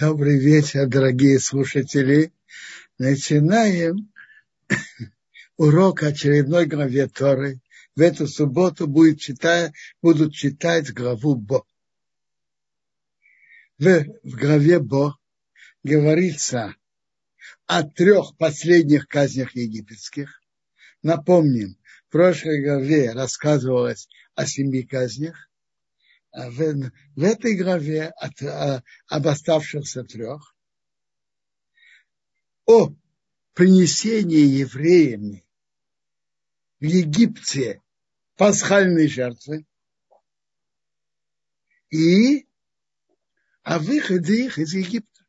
Добрый вечер, дорогие слушатели. Начинаем урок очередной главе Торы. В эту субботу будет читать, будут читать главу Бо. В, в главе Бо говорится о трех последних казнях египетских. Напомним, в прошлой главе рассказывалось о семи казнях. А в, в этой главе от, а, об оставшихся трех, о принесении евреями в Египте пасхальной жертвы и о выходе их из Египта.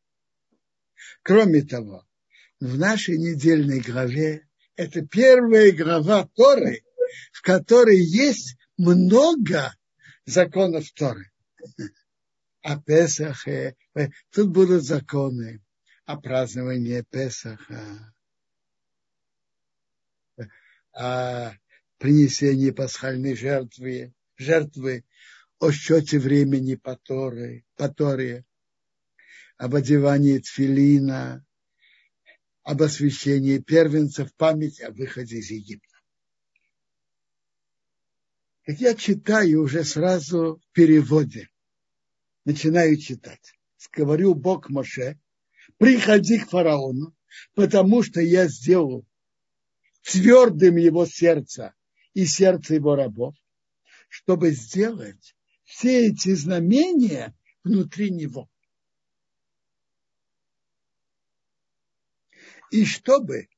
Кроме того, в нашей недельной главе это первая глава Торы, в которой есть много законов Торы. А Песахе, тут будут законы о праздновании Песаха, о принесении пасхальной жертвы, жертвы о счете времени по Торе, по Торе об одевании тфилина, об освящении первенцев, память о выходе из Египта. Так я читаю уже сразу в переводе. Начинаю читать. Говорю Бог Моше, приходи к фараону, потому что я сделал твердым его сердце и сердце его рабов, чтобы сделать все эти знамения внутри него. И чтобы,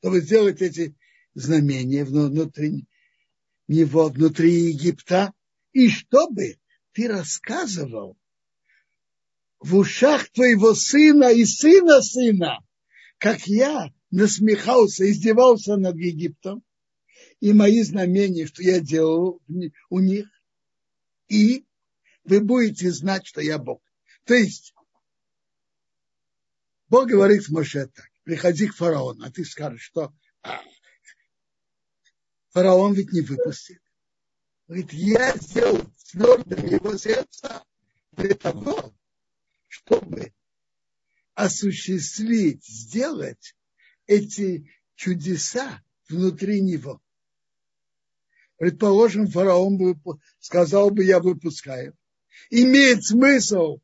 чтобы сделать эти знамения внутри него, внутри Египта, и чтобы ты рассказывал в ушах твоего сына и сына сына, как я насмехался, издевался над Египтом, и мои знамения, что я делал у них, и вы будете знать, что я Бог. То есть, Бог говорит Моше так, приходи к фараону, а ты скажешь, что а, фараон ведь не выпустит. Говорит, я сделал твердым его сердце для того, чтобы осуществить, сделать эти чудеса внутри него. Предположим, фараон бы сказал бы, я выпускаю. Имеет смысл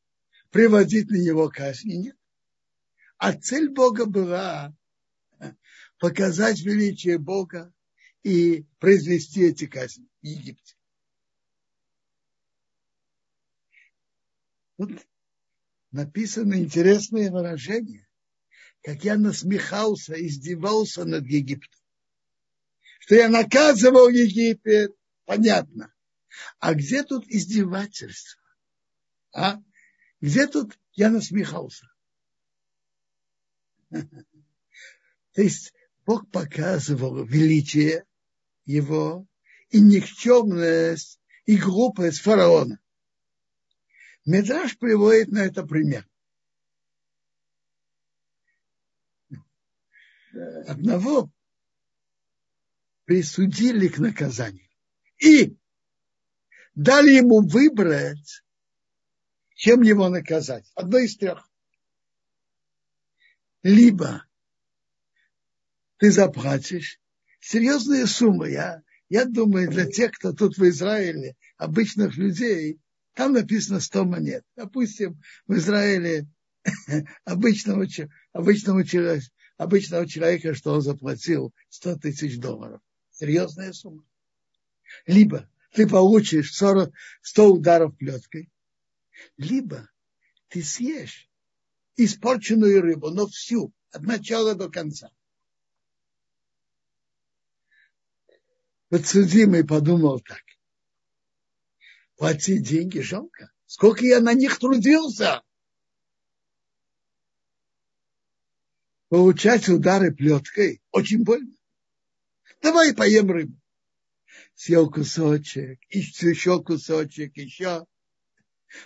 приводить на него казни? Нет. А цель Бога была показать величие Бога и произвести эти казни в Египте. Вот написано интересное выражение, как я насмехался, издевался над Египтом. Что я наказывал Египет, понятно. А где тут издевательство? А? Где тут я насмехался? То есть Бог показывал величие его и никчемность и глупость фараона. Медраж приводит на это пример. Одного присудили к наказанию. И дали ему выбрать, чем его наказать. Одно из трех. Либо ты заплатишь серьезные суммы. Я, я думаю, для тех, кто тут в Израиле, обычных людей, там написано 100 монет. Допустим, в Израиле обычного, обычного, человека, обычного человека, что он заплатил 100 тысяч долларов. Серьезная сумма. Либо ты получишь 40, 100 ударов плеткой, либо ты съешь испорченную рыбу, но всю, от начала до конца. Подсудимый подумал так. Платить деньги жалко. Сколько я на них трудился. Получать удары плеткой очень больно. Давай поем рыбу. Съел кусочек, еще кусочек, еще.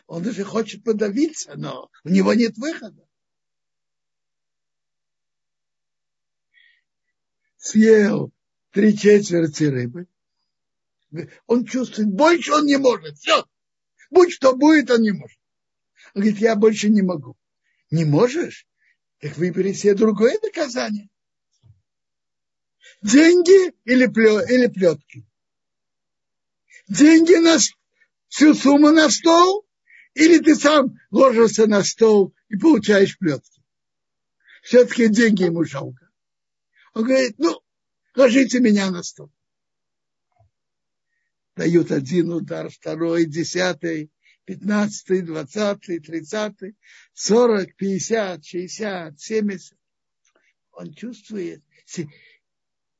Он даже хочет подавиться, но у него нет выхода. Съел три четверти рыбы. Он чувствует, больше он не может. Все. Будь что будет, он не может. Он говорит, я больше не могу. Не можешь? Так выбери себе другое наказание. Деньги или, плё, или плетки? Деньги на всю сумму на стол, или ты сам ложишься на стол и получаешь плетки. Все-таки деньги ему жалко. Он говорит, ну, ложите меня на стол. Дают один удар, второй, десятый, пятнадцатый, двадцатый, тридцатый, сорок, пятьдесят, шестьдесят, семьдесят. Он чувствует,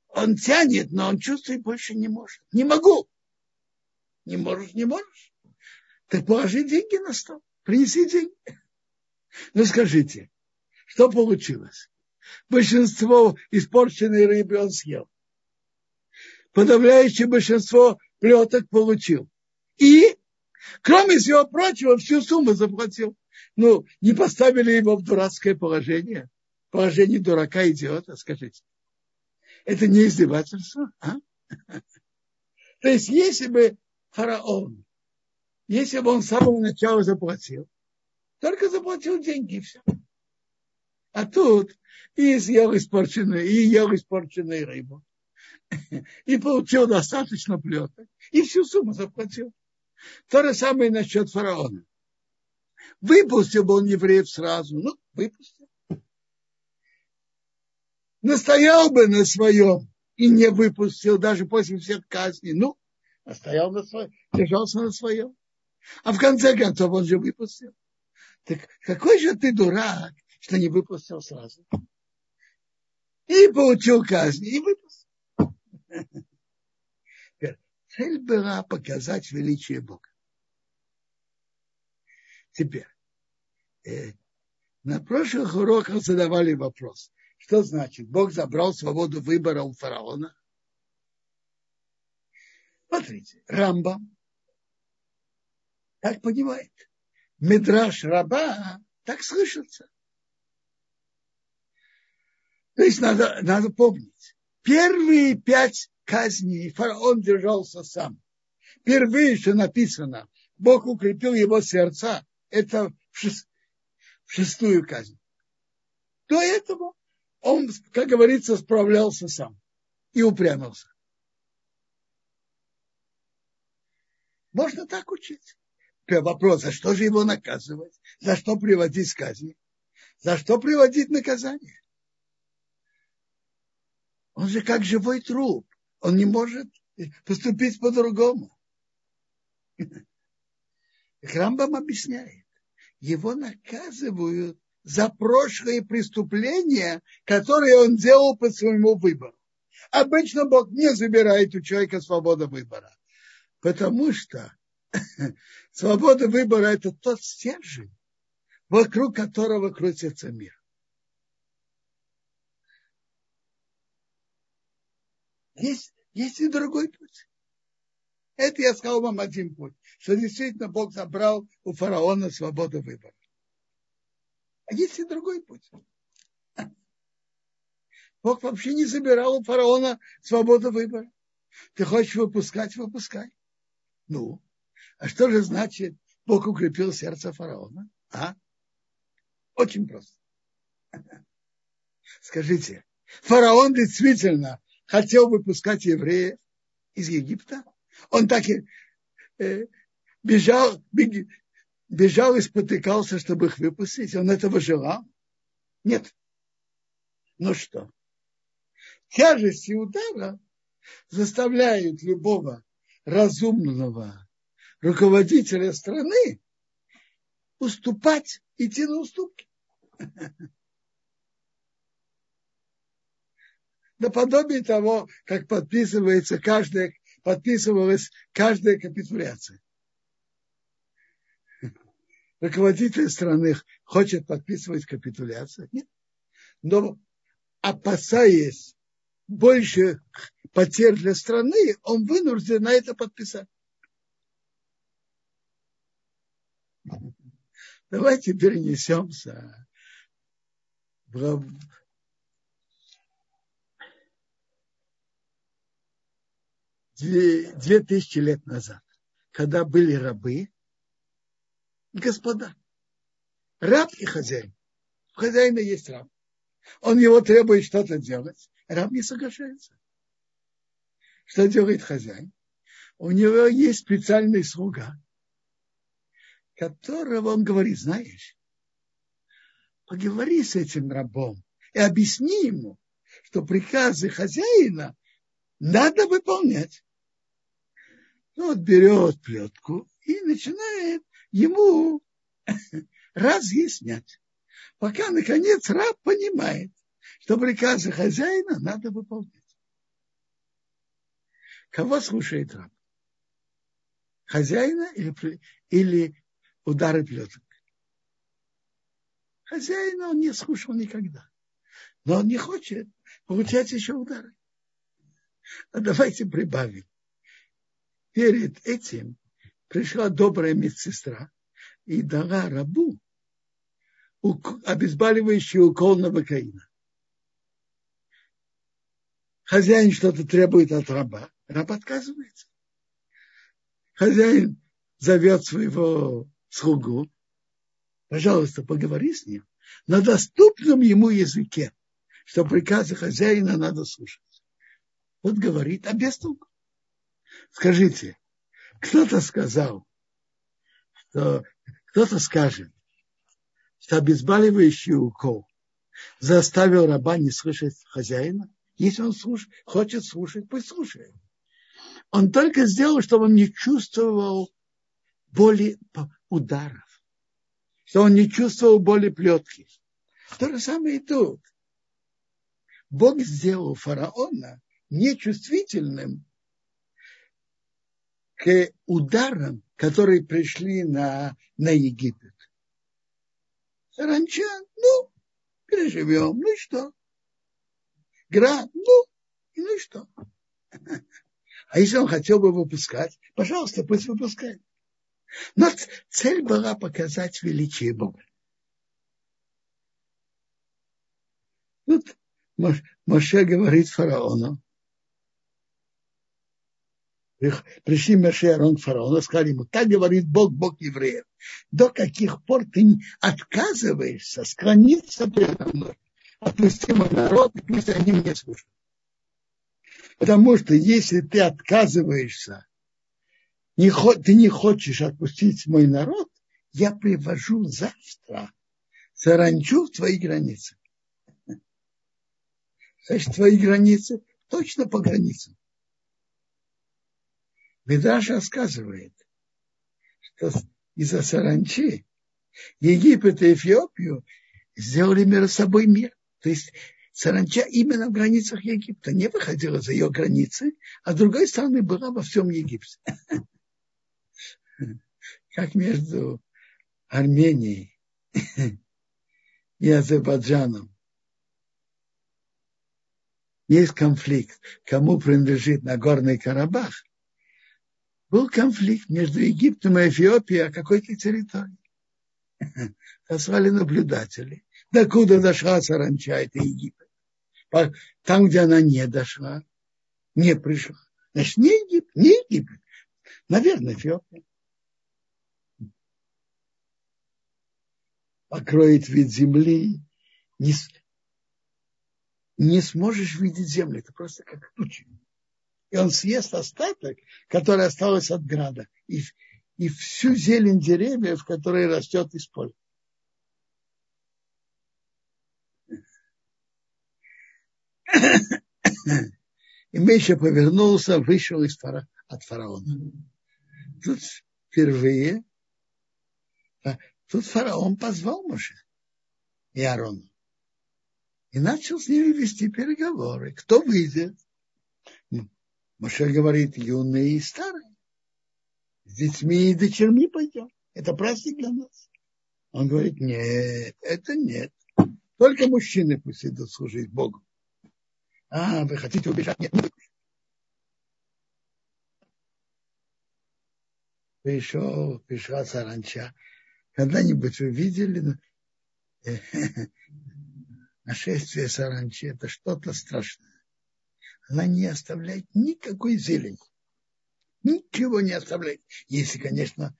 он тянет, но он чувствует больше не может. Не могу. Не можешь, не можешь. Так положи деньги на стол, принеси деньги. Ну скажите, что получилось? Большинство испорченной рыбы он съел. Подавляющее большинство плеток получил. И, кроме всего прочего, всю сумму заплатил. Ну, не поставили его в дурацкое положение. Положение дурака идиота, скажите. Это не издевательство, а? То есть, если бы фараон, если бы он с самого начала заплатил, только заплатил деньги и все. А тут и съел испорченную, и ел испорченную рыбу. И получил достаточно плеток. И всю сумму заплатил. То же самое насчет фараона. Выпустил бы он евреев сразу. Ну, выпустил. Настоял бы на своем и не выпустил даже после всех казней. Ну, настоял на своем, держался на своем. А в конце концов он же выпустил. Так какой же ты дурак, что не выпустил сразу? И получил казнь, и выпустил. Цель была показать величие Бога. Теперь, э, на прошлых уроках задавали вопрос, что значит, Бог забрал свободу выбора у фараона? Смотрите, Рамбам так понимает. Медраж раба так слышится. То есть надо, надо помнить. Первые пять казней фараон держался сам. Впервые, что написано, Бог укрепил его сердца, это в, шест, в шестую казнь. До этого он, как говорится, справлялся сам и упрямился. Можно так учить вопрос, за что же его наказывать? За что приводить казни? За что приводить наказание? Он же как живой труп. Он не может поступить по-другому. Рамбам объясняет. Его наказывают за прошлые преступления, которые он делал по своему выбору. Обычно Бог не забирает у человека свободу выбора, потому что Свобода выбора – это тот стержень, вокруг которого крутится мир. Есть, есть и другой путь. Это я сказал вам один путь, что действительно Бог забрал у фараона свободу выбора. А есть и другой путь. Бог вообще не забирал у фараона свободу выбора. Ты хочешь выпускать, выпускай. Ну, а что же значит, Бог укрепил сердце фараона? А? Очень просто. Скажите, фараон действительно хотел выпускать евреев из Египта? Он так и э, бежал, бежал и спотыкался, чтобы их выпустить. Он этого желал? Нет. Ну что? Тяжести удара заставляют любого разумного руководителя страны уступать, идти на уступки. Наподобие того, как подписывается каждая, подписывалась каждая капитуляция. Руководитель страны хочет подписывать капитуляцию. Нет. Но опасаясь больше потерь для страны, он вынужден на это подписать. Давайте перенесемся в две, тысячи лет назад, когда были рабы, господа. Раб и хозяин. У хозяина есть раб. Он его требует что-то делать. Раб не соглашается. Что делает хозяин? У него есть специальный слуга, которого он говорит, знаешь, поговори с этим рабом и объясни ему, что приказы хозяина надо выполнять. Ну, вот берет плетку и начинает ему разъяснять. Пока, наконец, раб понимает, что приказы хозяина надо выполнять. Кого слушает раб? Хозяина или, или удары плеток? Хозяина он не слушал никогда. Но он не хочет получать еще удары. А давайте прибавим. Перед этим пришла добрая медсестра и дала рабу обезболивающий укол новокаина. Хозяин что-то требует от раба, раб отказывается. Хозяин зовет своего слугу, пожалуйста, поговори с ним на доступном ему языке, что приказы хозяина надо слушать. Вот говорит, а без. Скажите, кто-то сказал, что кто-то скажет, что обезболивающий укол заставил раба не слышать хозяина. Если он слуш... хочет слушать, пусть слушает. Он только сделал, чтобы он не чувствовал боли ударов, что он не чувствовал боли плетки. То же самое и тут. Бог сделал фараона нечувствительным к ударам, которые пришли на, на Египет. Саранча, ну, переживем, ну и что? Гра, ну, ну и что? А если он хотел бы выпускать, пожалуйста, пусть выпускает. Но цель была показать величие Бога. Тут Моше говорит фараону, пришли Маше и Арон к фараону, сказали ему, так говорит Бог, Бог евреев, до каких пор ты отказываешься склониться передо мной, отпусти мой народ, пусть они мне служат. Потому что если ты отказываешься, не, ты не хочешь отпустить мой народ, я привожу завтра саранчу в твои границы. Значит, твои границы точно по границам. Медраш рассказывает, что из-за саранчи Египет и Эфиопию сделали между собой мир. То есть саранча именно в границах Египта не выходила за ее границы, а с другой стороны была во всем Египте. Как между Арменией и Азербайджаном есть конфликт, кому принадлежит Нагорный Карабах, был конфликт между Египтом и Эфиопией о какой-то территории. Послали наблюдатели. Докуда дошла саранча, это Египет. Там, где она не дошла, не пришла. Значит, не Египет, не Египет. Наверное, Эфиопия. Покроет вид земли. Не, не сможешь видеть землю. Это просто как тучи и он съест остаток, который остался от града, и, и всю зелень деревьев, которая растет из поля. И Миша повернулся, вышел из фара, от фараона. Тут впервые, тут фараон позвал Моше и Аарона. И начал с ними вести переговоры. Кто выйдет? Моше говорит, юные и старые. С детьми и дочерьми пойдем. Это праздник для нас. Он говорит, нет, это нет. Только мужчины пусть идут служить Богу. А, вы хотите убежать? Нет, не Пришел, пришла саранча. Когда-нибудь вы видели нашествие саранчи? Это что-то страшное она не оставляет никакой зелени. Ничего не оставляет. Если, конечно,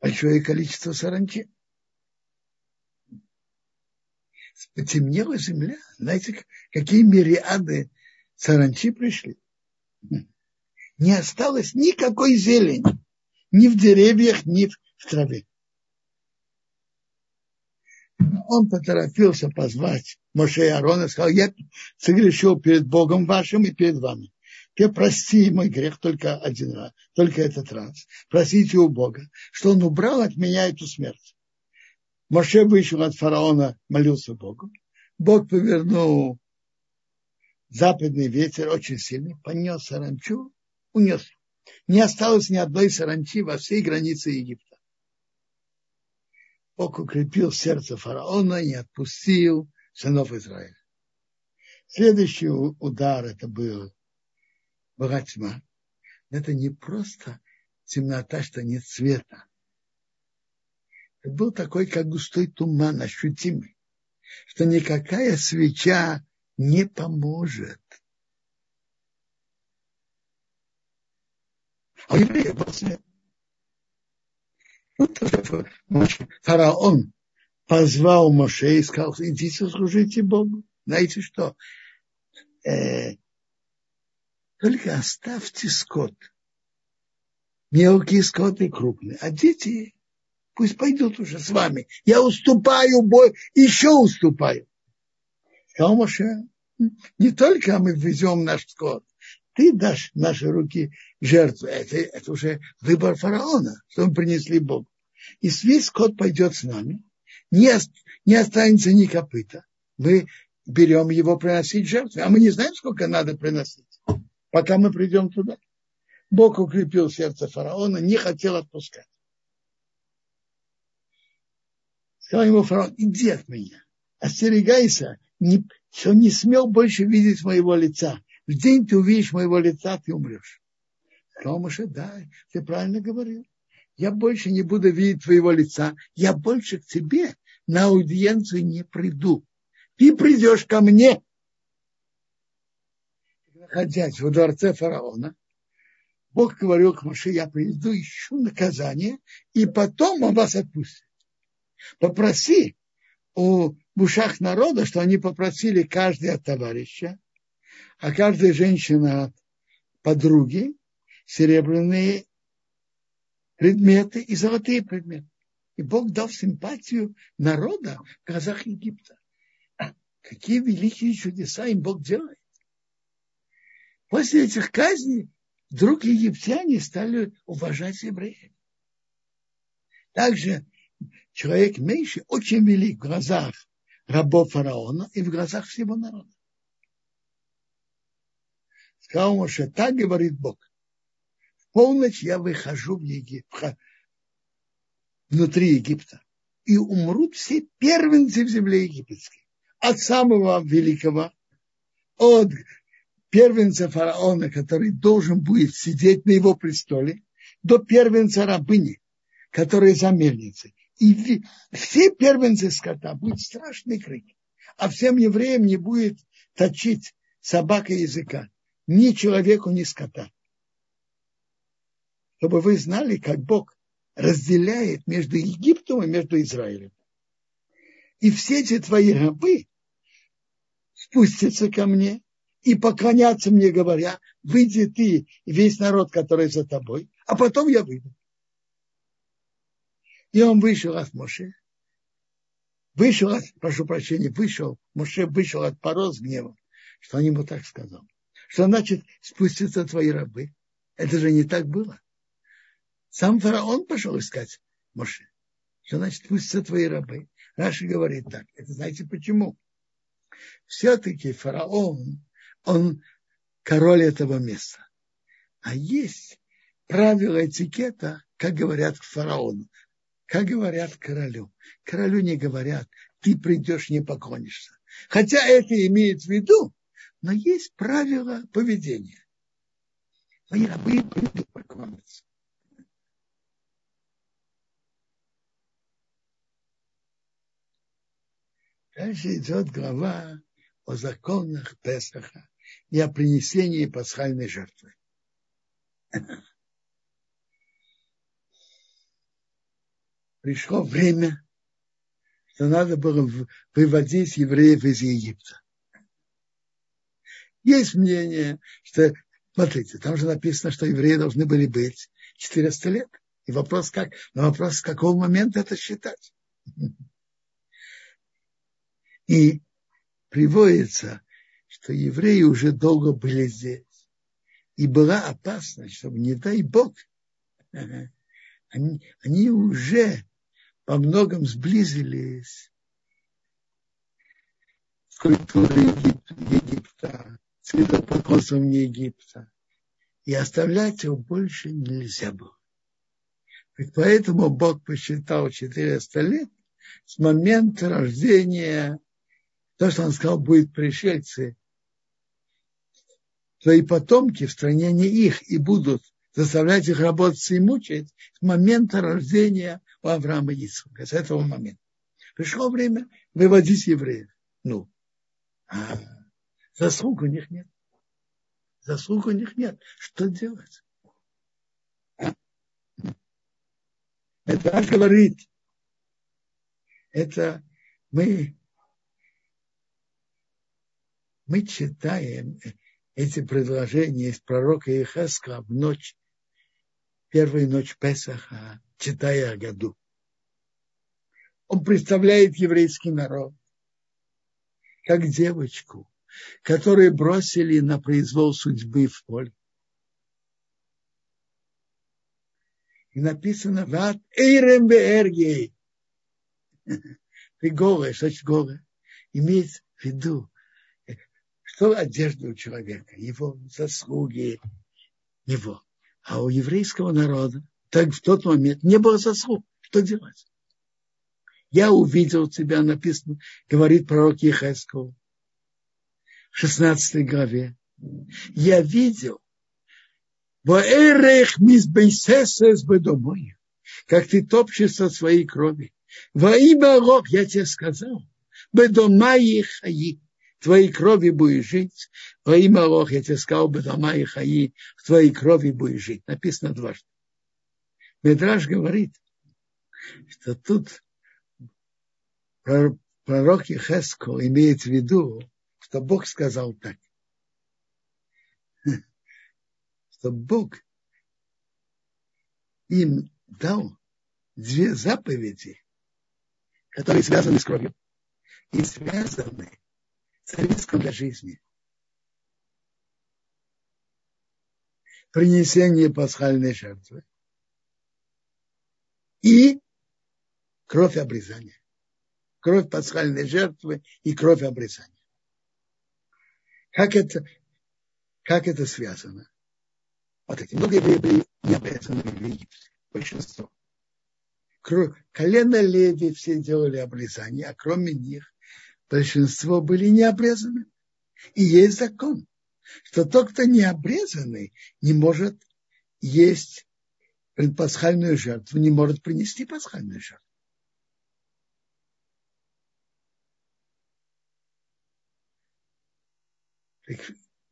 большое количество саранчи. Потемнела земля. Знаете, какие мириады саранчи пришли? Не осталось никакой зелени. Ни в деревьях, ни в траве. Он поторопился позвать Моше и Аарона сказал, я согрешил перед Богом вашим и перед вами. Ты прости мой грех только один раз, только этот раз. Простите у Бога, что он убрал от меня эту смерть. Моше вышел от фараона, молился Богу. Бог повернул западный ветер очень сильный, понес саранчу, унес. Не осталось ни одной саранчи во всей границе Египта. Бог укрепил сердце фараона и отпустил сынов Израиля. Следующий удар это был была тьма. Это не просто темнота, что нет света. Это был такой, как густой туман, ощутимый, что никакая свеча не поможет. А евреи был свет. Вот фараон позвал Моше и сказал, идите служите Богу. Знаете что? Э, только оставьте скот. Мелкий скот и крупный. А дети пусть пойдут уже с вами. Я уступаю, бой, еще уступаю. Сказал Моше, не только мы везем наш скот, ты дашь наши руки жертву. Это, это уже выбор фараона, что мы принесли Богу. И весь скот пойдет с нами, не, не останется ни копыта. Мы берем его приносить жертву. А мы не знаем, сколько надо приносить пока мы придем туда. Бог укрепил сердце фараона, не хотел отпускать. Сказал ему фараон, иди от меня, остерегайся, не, что не смел больше видеть моего лица. В день ты увидишь моего лица, ты умрешь. Сказал Моше, да, ты правильно говорил. Я больше не буду видеть твоего лица, я больше к тебе на аудиенцию не приду. Ты придешь ко мне, находясь во дворце фараона, Бог говорил к Моше, я приду, ищу наказание, и потом он вас отпустит. Попроси у в ушах народа, что они попросили каждый от товарища, а каждая женщина от подруги серебряные предметы и золотые предметы. И Бог дал симпатию народа в глазах Египта. Какие великие чудеса им Бог делает. После этих казней вдруг египтяне стали уважать евреев. Также человек меньше очень велик в глазах рабов фараона и в глазах всего народа. Сказал Моше, так говорит Бог. В полночь я выхожу в Египет, внутри Египта, и умрут все первенцы в земле египетской. От самого великого, от первенца фараона, который должен будет сидеть на его престоле, до первенца рабыни, которая за мельницей. И все первенцы скота будет страшный крик. А всем евреям не будет точить собака языка. Ни человеку, ни скота. Чтобы вы знали, как Бог разделяет между Египтом и между Израилем. И все эти твои рабы спустятся ко мне и поклоняться мне, говоря, выйди ты и весь народ, который за тобой, а потом я выйду. И он вышел от Моше, вышел от, прошу прощения, вышел, Моше вышел от Паро с гневом, что он ему так сказал. Что значит спуститься твои рабы? Это же не так было. Сам фараон пошел искать Моше. Что значит спуститься твои рабы? Раши говорит так. Это знаете почему? Все-таки фараон он король этого места. А есть правила этикета, как говорят к фараону, как говорят королю. Королю не говорят, ты придешь, не поклонишься. Хотя это имеет в виду, но есть правила поведения. Твои рабы придут поклониться. Дальше идет глава о законах Песаха и о принесении пасхальной жертвы. пришло время, что надо было выводить евреев из Египта. Есть мнение, что, смотрите, там же написано, что евреи должны были быть 400 лет. И вопрос как? На вопрос, с какого момента это считать? И приводится, что евреи уже долго были здесь. И была опасность, чтобы, не дай Бог, они, они уже по многом сблизились с культурой Египта, с идолопоклонством Египта. И оставлять его больше нельзя было. И поэтому Бог посчитал 400 лет с момента рождения, то, что он сказал, будет пришельцы, твои потомки в стране не их и будут заставлять их работать и мучить с момента рождения у Авраама и Ицхака, с этого момента. Пришло время выводить евреев. Ну, а заслуг у них нет. Заслуг у них нет. Что делать? Это говорит. Это мы, мы читаем эти предложения из пророка Ихаска в ночь, первую ночь Песаха, читая о году. Он представляет еврейский народ как девочку, которую бросили на произвол судьбы в поле. И написано «Ват эйрем беэргей». Ты голая, что значит голая? Имеет в виду, что одежда у человека, его заслуги, его. А у еврейского народа так в тот момент не было заслуг. Что делать? Я увидел тебя, написано, говорит пророк Ехесков в 16 главе. Я видел, как ты топчешься своей крови. Во имя Рог, я тебе сказал, бедома и хаи, твоей крови будешь жить. Во имя Рог, я тебе сказал, бедома и хаи, в твоей крови будешь жить. Написано дважды. Медраж говорит, что тут пророк Ехеско имеет в виду, что Бог сказал так что Бог им дал две заповеди, которые связаны с кровью и связаны с риском для жизни. Принесение пасхальной жертвы и кровь обрезания. Кровь пасхальной жертвы и кровь обрезания. Как это, как это связано? Вот эти много были не обрезаны в Египте. Большинство. Колено Леви все делали обрезание, а кроме них большинство были не обрезаны. И есть закон, что тот, кто не обрезанный, не может есть пасхальную жертву, не может принести пасхальную жертву.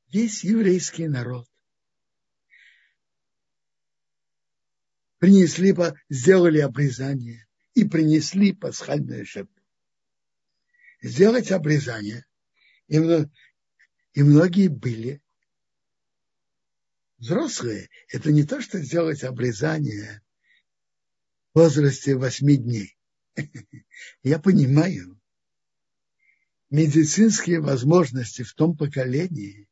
Есть еврейский народ, принесли, сделали обрезание и принесли пасхальную жертву. Сделать обрезание, и, и многие были взрослые. Это не то, что сделать обрезание в возрасте восьми дней. Я понимаю, медицинские возможности в том поколении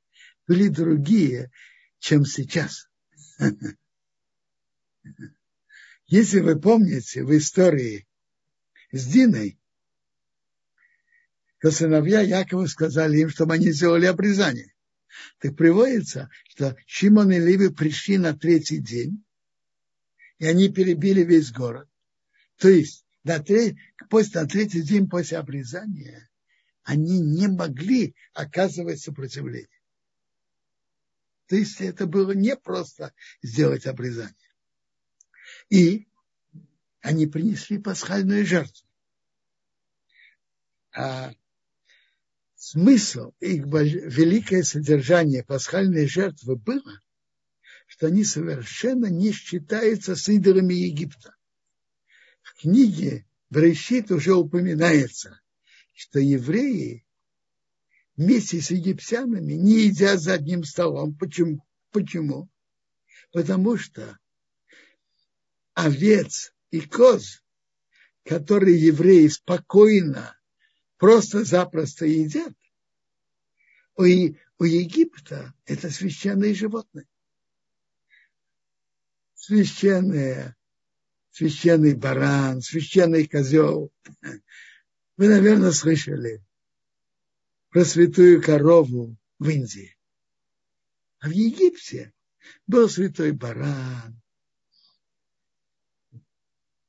были другие, чем сейчас. Если вы помните в истории с Диной, то сыновья Якова сказали им, чтобы они сделали обрезание. Так приводится, что Шимон и Ливи пришли на третий день, и они перебили весь город. То есть на, треть, после, на третий день после обрезания они не могли оказывать сопротивление. То есть это было не просто сделать обрезание. И они принесли пасхальную жертву. А смысл их великое содержание пасхальной жертвы было, что они совершенно не считаются с идолами Египта. книге Брешит уже упоминается, что евреи вместе с египтянами не едят за одним столом. Почему? Почему? Потому что овец и коз, которые евреи спокойно, просто-запросто едят, у, у Египта это священные животные. Священные, священный баран, священный козел. Вы, наверное, слышали про святую корову в Индии. А в Египте был святой баран,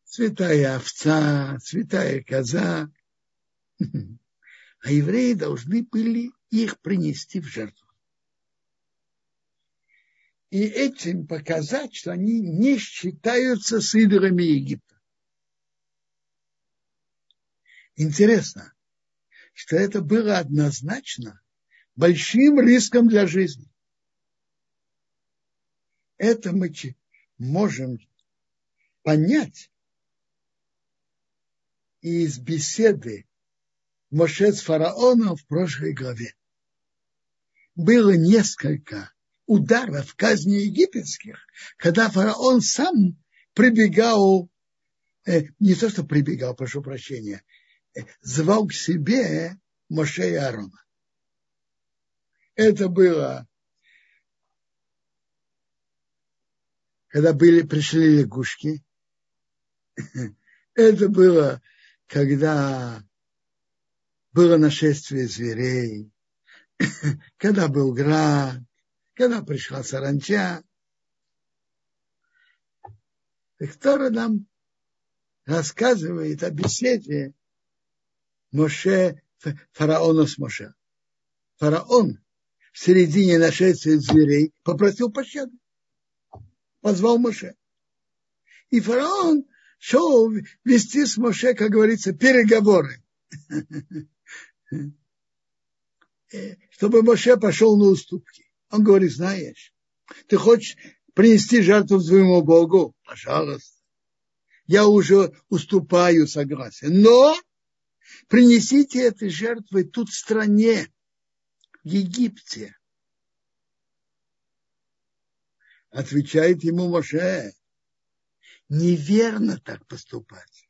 святая овца, святая коза. А евреи должны были их принести в жертву. И этим показать, что они не считаются с идолами Египта. Интересно, что это было однозначно большим риском для жизни. Это мы можем понять из беседы Моше с фараоном в прошлой главе. Было несколько ударов казни египетских, когда фараон сам прибегал, э, не то что прибегал, прошу прощения, звал к себе Моше и Аарона. Это было, когда были, пришли лягушки. Это было, когда было нашествие зверей, когда был град, когда пришла саранча. Тора нам рассказывает о беседе Моше, фараона с Моше. Фараон в середине нашествия зверей попросил пощады. Позвал Моше. И фараон шел вести с Моше, как говорится, переговоры. Э, чтобы Моше пошел на уступки. Он говорит, знаешь, ты хочешь принести жертву своему Богу? Пожалуйста. Я уже уступаю, согласен. Но принесите этой жертвы тут в стране, в Египте. Отвечает ему Моше, неверно так поступать.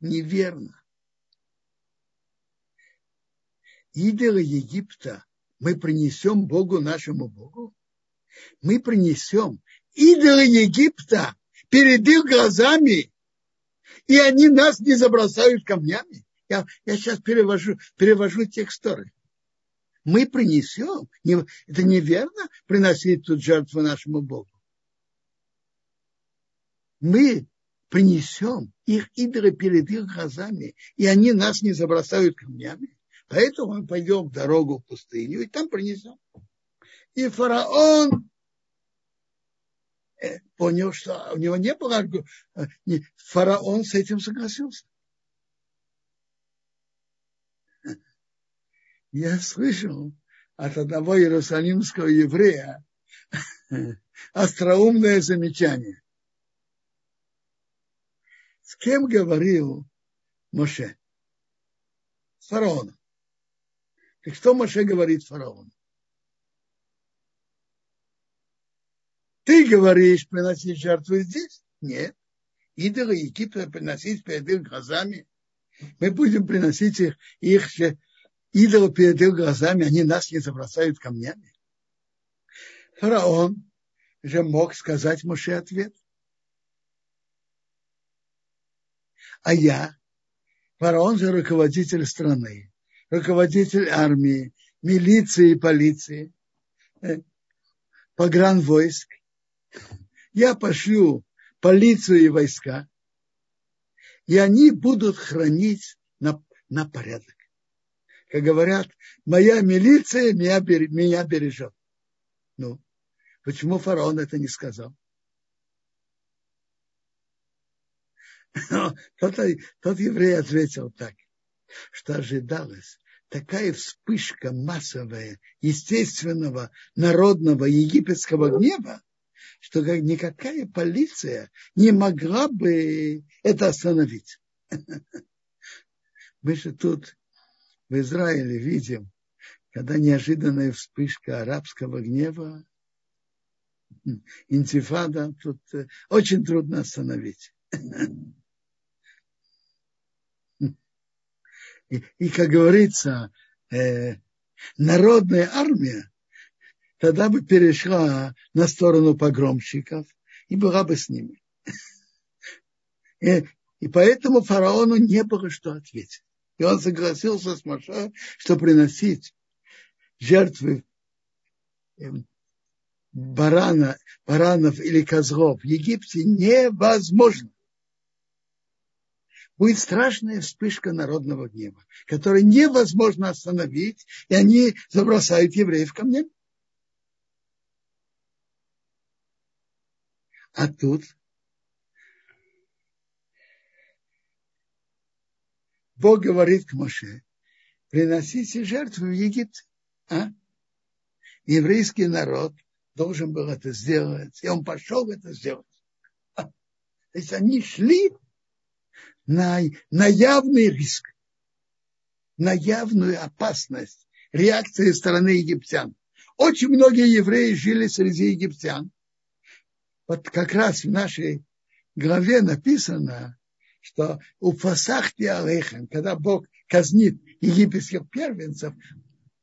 Неверно. идолы Египта мы принесем Богу нашему Богу? Мы принесем идолы Египта перед их глазами, и они нас не забросают камнями. Я, я сейчас перевожу, перевожу текст. Мы принесем, не, это неверно приносить тут жертву нашему Богу. Мы принесем их идолы перед их глазами, и они нас не забросают камнями. Поэтому мы пойдем в дорогу в пустыню и там принесем. И фараон э, понял, что у него не было э, фараон с этим согласился. Я слышал от одного иерусалимского еврея остроумное замечание. С кем говорил Моше? С фараоном. Так что Моше говорит фараону? Ты говоришь приносить жертву здесь? Нет. Идолы Египта приносить перед их глазами. Мы будем приносить их, их идолы перед их глазами, они нас не забросают камнями. Фараон же мог сказать Моше ответ. А я, фараон же руководитель страны, руководитель армии, милиции и полиции, э, погранвойск. Я пошлю полицию и войска, и они будут хранить на, на порядок. Как говорят, моя милиция меня, меня бережет. Ну, почему фараон это не сказал? Тот, тот еврей ответил так что ожидалось, такая вспышка массовая, естественного, народного египетского гнева, что никакая полиция не могла бы это остановить. Мы же тут в Израиле видим, когда неожиданная вспышка арабского гнева, интифада, тут э, очень трудно остановить. И, и как говорится, э, народная армия тогда бы перешла на сторону погромщиков и была бы с ними. И, и поэтому фараону не было что ответить. И он согласился с Моше, что приносить жертвы эм, барана, баранов или козлов в Египте невозможно. Будет страшная вспышка народного гнева, которую невозможно остановить, и они забросают евреев камнями. А тут Бог говорит к Моше, приносите жертву в Египет. А? Еврейский народ должен был это сделать, и он пошел это сделать. А? То есть они шли на, на явный риск, на явную опасность реакции стороны египтян. Очень многие евреи жили среди египтян, вот как раз в нашей главе написано, что у фасахти алейхем, когда Бог казнит египетских первенцев,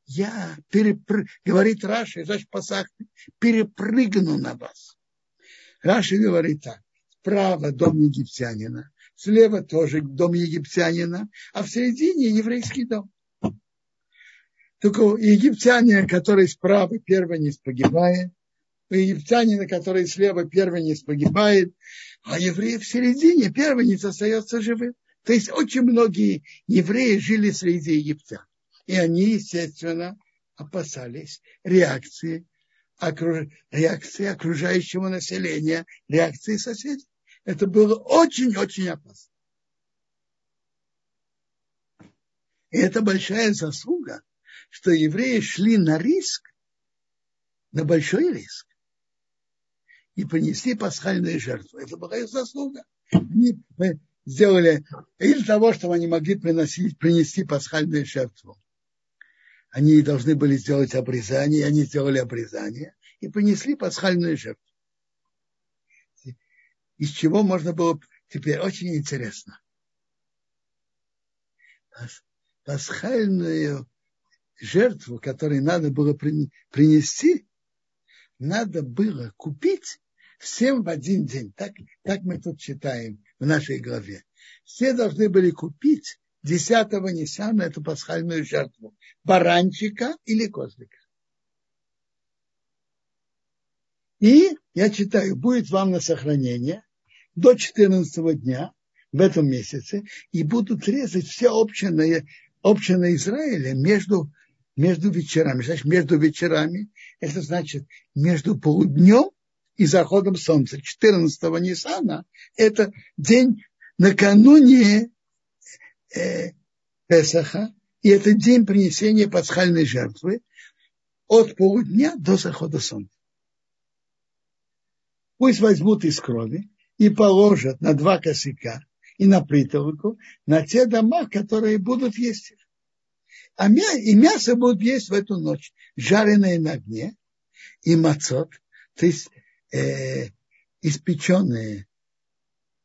я перепр... говорит Раши, значит пасахти, перепрыгну на вас. Раши говорит так, справа дом египтянина, слева тоже дом египтянина, а в середине еврейский дом. Только египтянин, который справа первый не погибает, египтянина, который слева первенец погибает, а еврей в середине первенец остается живым. То есть очень многие евреи жили среди египтян. И они, естественно, опасались реакции, окруж... реакции окружающего населения, реакции соседей. Это было очень-очень опасно. И это большая заслуга, что евреи шли на риск, на большой риск и принесли пасхальную жертву. Это была их заслуга. Они сделали из того, чтобы они могли приносить, принести пасхальную жертву. Они должны были сделать обрезание, они сделали обрезание и принесли пасхальную жертву. Из чего можно было теперь очень интересно. Пасхальную жертву, которую надо было принести, надо было купить всем в один день. Так, так мы тут читаем в нашей главе. Все должны были купить 10 Нисана эту пасхальную жертву. Баранчика или козлика. И, я читаю, будет вам на сохранение до 14 дня в этом месяце, и будут резать все общины, общины Израиля между, между вечерами. Значит, между вечерами, это значит между полуднем и заходом солнца. 14-го Ниссана – это день накануне э, Песаха, и это день принесения пасхальной жертвы от полудня до захода солнца. Пусть возьмут из крови и положат на два косяка и на притолоку на те дома, которые будут есть их. А мя, и мясо будут есть в эту ночь, жареное на огне и мацот, то есть э, испеченные,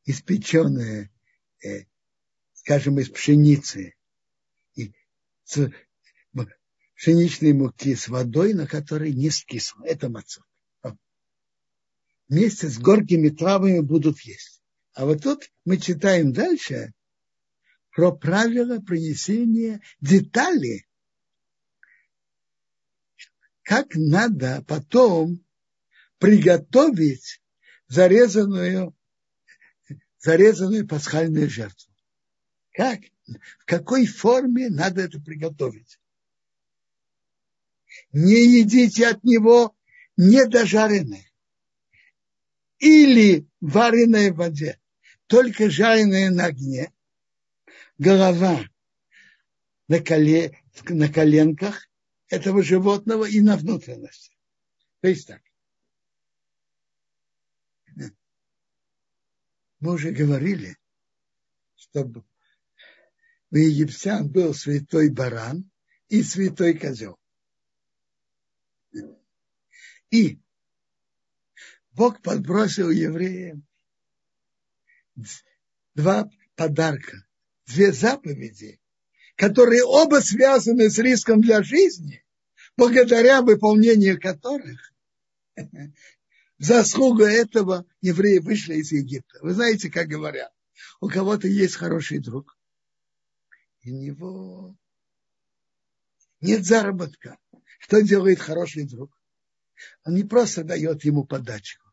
испеченные, э, скажем, из пшеницы, и с, пшеничной муки с водой, на которой не скисло. Это мацот. Вместе с горькими травами будут есть. А вот тут мы читаем дальше про правила принесения деталей, как надо потом приготовить зарезанную, зарезанную пасхальную жертву. Как? В какой форме надо это приготовить? Не едите от него недожаренное или вареное в воде, только жареное на огне, голова на, коле, на коленках этого животного и на внутренности. То есть так Мы уже говорили, чтобы у египтян был святой баран и святой козел. И Бог подбросил евреям два подарка, две заповеди, которые оба связаны с риском для жизни, благодаря выполнению которых заслугу этого евреи вышли из Египта. Вы знаете, как говорят, у кого-то есть хороший друг, у него нет заработка. Что делает хороший друг? Он не просто дает ему подачку.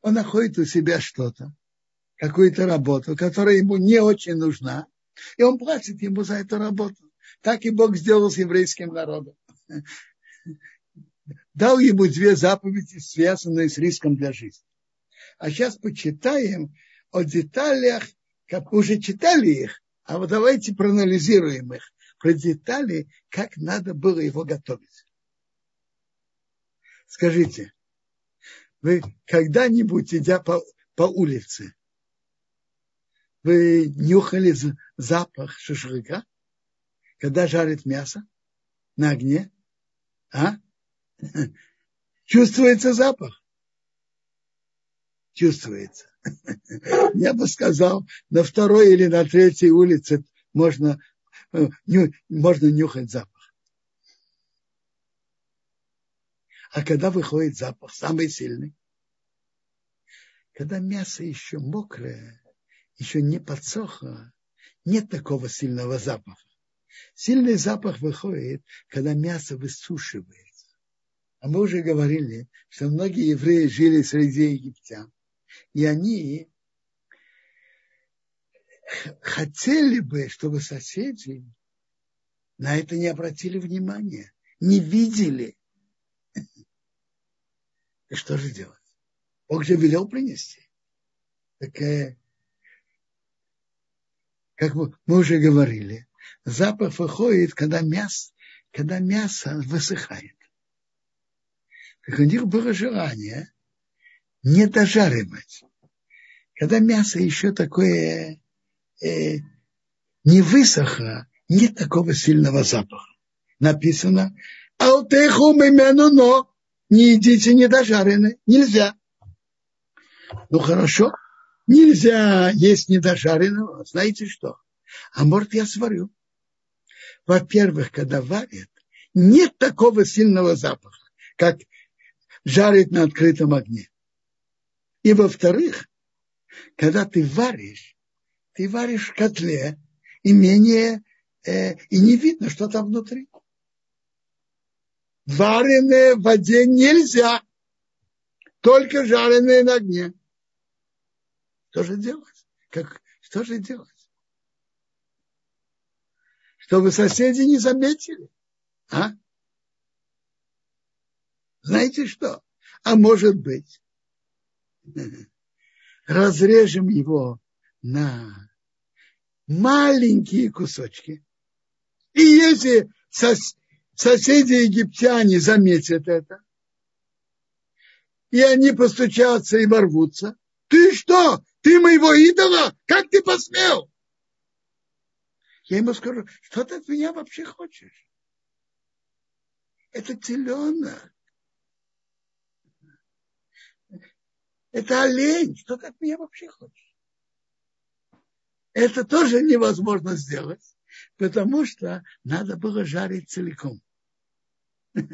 Он находит у себя что-то, какую-то работу, которая ему не очень нужна, и он платит ему за эту работу. Так и Бог сделал с еврейским народом. Дал ему две заповеди, связанные с риском для жизни. А сейчас почитаем о деталях, как уже читали их, а вот давайте проанализируем их, про детали, как надо было его готовить. Скажите, вы когда-нибудь, идя по, по улице, вы нюхали запах шашлыка, когда жарит мясо на огне? А? Чувствуется запах? Чувствуется. Я бы сказал, на второй или на третьей улице можно, э, можно нюхать запах. А когда выходит запах, самый сильный, когда мясо еще мокрое, еще не подсохло, нет такого сильного запаха. Сильный запах выходит, когда мясо высушивается. А мы уже говорили, что многие евреи жили среди египтян. И они хотели бы, чтобы соседи на это не обратили внимания, не видели. И что же делать? Бог же велел принести. Так, э, как мы уже говорили, запах выходит, когда мясо, когда мясо высыхает. Так у них было желание не дожаривать. Когда мясо еще такое э, не высохло, нет такого сильного запаха. Написано, алтеху мимену но не едите недожаренное. Нельзя. Ну хорошо, нельзя есть недожаренного. Знаете что? А может я сварю. Во-первых, когда варят, нет такого сильного запаха, как жарит на открытом огне. И во-вторых, когда ты варишь, ты варишь в котле, и менее, э, и не видно, что там внутри вареное в воде нельзя, только жареное на огне. Что же делать? Как, что же делать? Чтобы соседи не заметили. А? Знаете что? А может быть, разрежем его на маленькие кусочки. И если сос соседи египтяне заметят это, и они постучатся и ворвутся. Ты что? Ты моего идола? Как ты посмел? Я ему скажу, что ты от меня вообще хочешь? Это теленок. Это олень. Что ты от меня вообще хочешь? Это тоже невозможно сделать, потому что надо было жарить целиком. Их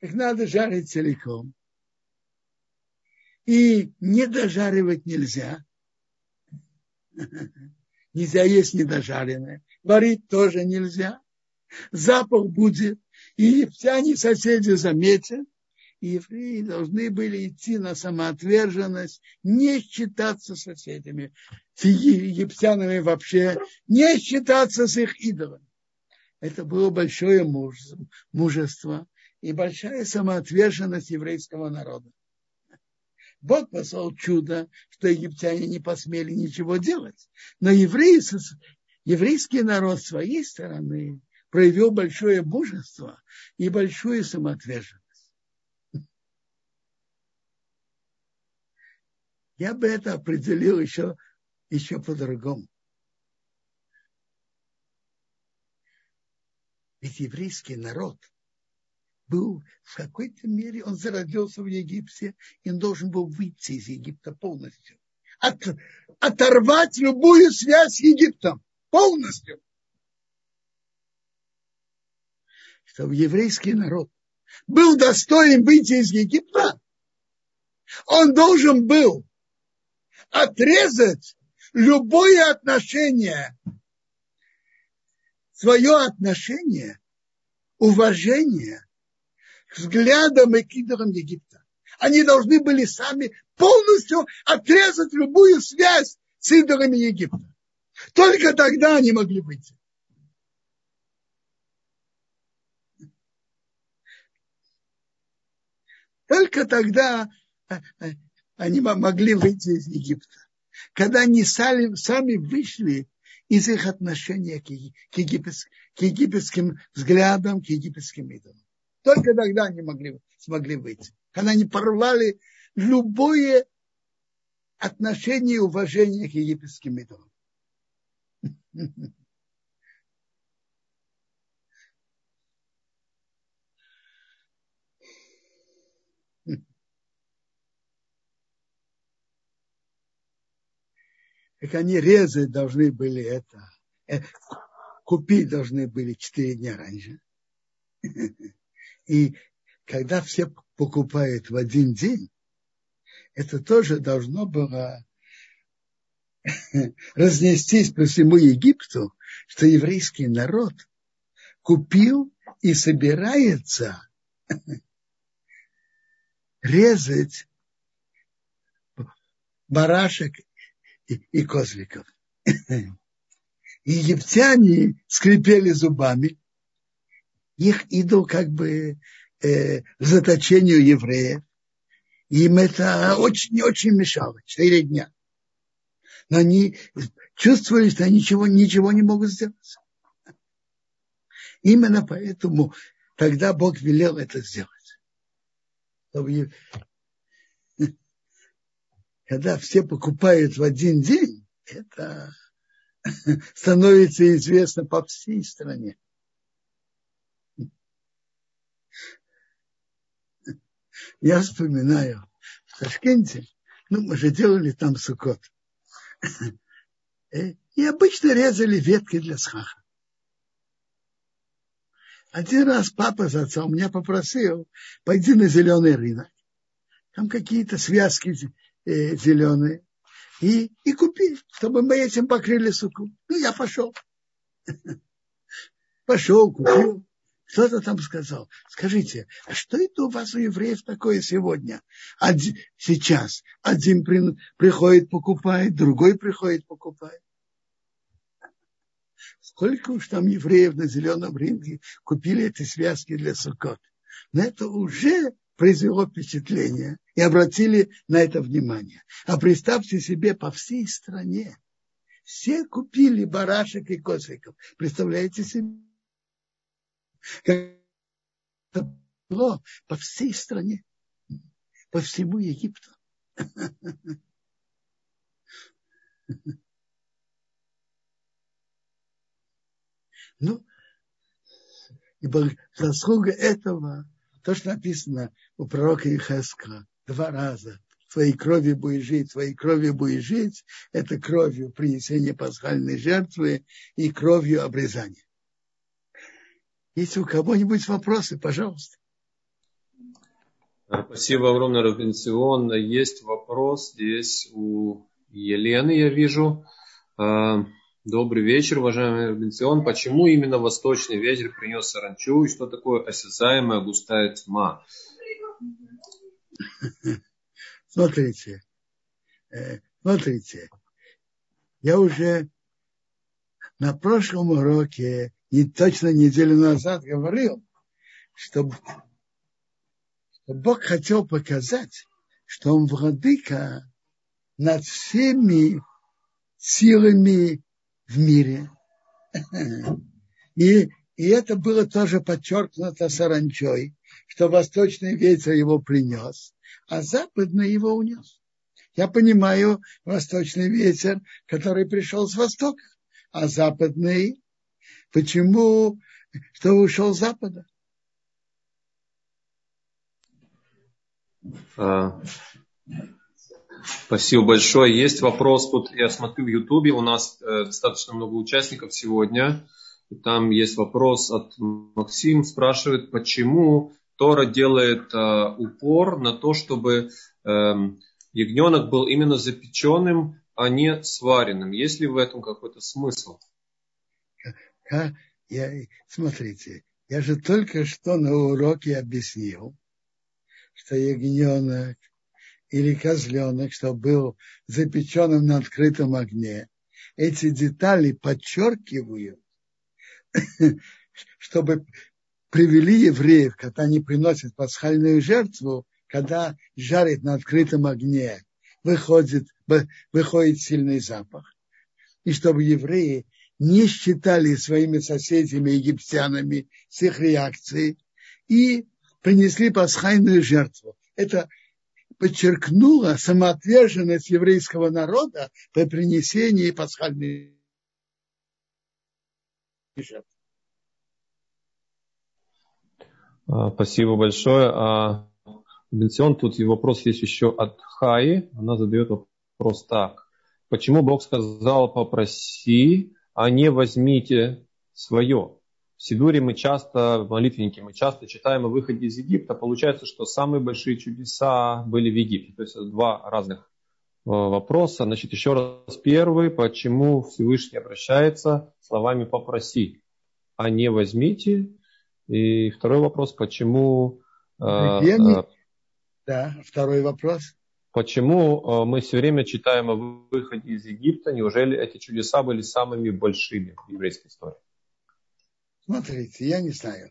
надо жарить целиком. И не дожаривать нельзя. Нельзя есть недожаренное. Варить тоже нельзя. Запах будет. И египтяне соседи заметят. И евреи должны были идти на самоотверженность, не считаться соседями, с египтянами вообще, не считаться с их идолами. Это было большое мужество и большая самоотверженность еврейского народа. Бог послал чудо, что египтяне не посмели ничего делать. Но евреи, еврейский народ с своей стороны проявил большое мужество и большую самоотверженность. Я бы это определил еще, еще по-другому. Ведь еврейский народ был в какой-то мере, он зародился в Египте, и он должен был выйти из Египта полностью. От, оторвать любую связь с Египтом полностью. Чтобы еврейский народ был достоин выйти из Египта, он должен был отрезать любое отношение, свое отношение, уважение к взглядам и кидорам Египта. Они должны были сами полностью отрезать любую связь с идолами Египта. Только тогда они могли выйти. Только тогда э, э, они могли выйти из Египта. Когда они сами, сами вышли из их отношения к, к, египетск, к египетским взглядам, к египетским идолам. Только тогда они могли, смогли выйти. Когда они порвали любое отношение и уважение к египетским идолам. как они резать должны были это, э, купить должны были четыре дня раньше. И когда все покупают в один день, это тоже должно было разнестись по всему Египту, что еврейский народ купил и собирается резать барашек и, козликов. Египтяне скрипели зубами. Их идол как бы э, заточению евреев. Им это очень-очень мешало. Четыре дня. Но они чувствовали, что они ничего, ничего не могут сделать. Именно поэтому тогда Бог велел это сделать. Чтобы когда все покупают в один день, это становится известно по всей стране. Я вспоминаю в Ташкенте, ну, мы же делали там сукот. И обычно резали ветки для схаха. Один раз папа с отцом меня попросил, пойди на зеленый рынок. Там какие-то связки э, зеленые, и, и купи, чтобы мы этим покрыли суку. Ну, я пошел. Пошел, купил. Кто-то там сказал, скажите, а что это у вас у евреев такое сегодня? Один, сейчас один при, приходит, покупает, другой приходит, покупает. Сколько уж там евреев на зеленом рынке купили эти связки для сукот. Но это уже произвело впечатление и обратили на это внимание. А представьте себе, по всей стране все купили барашек и косиков. Представляете себе? Как это было по всей стране, по всему Египту. Ну, и заслуга этого то, что написано у пророка Ихеска два раза. Твоей кровью будешь жить, твоей кровью будешь жить. Это кровью принесения пасхальной жертвы и кровью обрезания. Если у кого-нибудь вопросы, пожалуйста. Спасибо огромное, Равенцион. Есть вопрос здесь у Елены, я вижу. А, Добрый вечер, уважаемый Робинсон. Почему именно восточный ветер принес саранчу и что такое осязаемая густая тьма? Смотрите, э, смотрите, я уже на прошлом уроке, не точно неделю назад говорил, что, что Бог хотел показать, что Он владыка над всеми силами в мире. И, и это было тоже подчеркнуто саранчой, что восточный ветер его принес, а западный его унес. Я понимаю восточный ветер, который пришел с востока, а западный, почему, что ушел с запада? А, спасибо большое. Есть вопрос, тут я смотрю в Ютубе, у нас э, достаточно много участников сегодня. Там есть вопрос от Максим, спрашивает, почему Тора делает э, упор на то, чтобы э, ягненок был именно запеченным, а не сваренным. Есть ли в этом какой-то смысл? Я, смотрите, я же только что на уроке объяснил, что ягненок или козленок, что был запеченным на открытом огне, эти детали подчеркивают, чтобы привели евреев, когда они приносят пасхальную жертву, когда жарит на открытом огне, выходит, выходит сильный запах. И чтобы евреи не считали своими соседями египтянами с их реакцией и принесли пасхальную жертву. Это подчеркнуло самоотверженность еврейского народа при принесении пасхальной жертвы. А, спасибо большое. А, Бенсион, тут и вопрос есть еще от Хаи. Она задает вопрос так. Почему Бог сказал попроси, а не возьмите свое? В Сидуре мы часто, в молитвеннике мы часто читаем о выходе из Египта. Получается, что самые большие чудеса были в Египте. То есть два разных э, вопроса. Значит, еще раз первый. Почему Всевышний обращается словами «попроси», а не «возьмите»? И второй вопрос, почему... Э, э, да, второй вопрос. Почему э, мы все время читаем о выходе из Египта? Неужели эти чудеса были самыми большими в еврейской истории? Смотрите, я не знаю.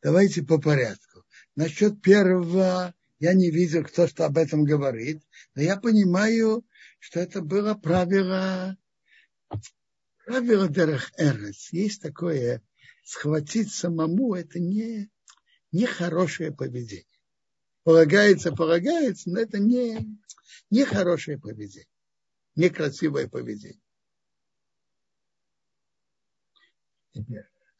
Давайте по порядку. Насчет первого я не видел, кто что об этом говорит, но я понимаю, что это было правило, правило Дерах Эрес. Есть такое схватить самому это не, не хорошее поведение. Полагается, полагается, но это не, не хорошее поведение, некрасивое поведение.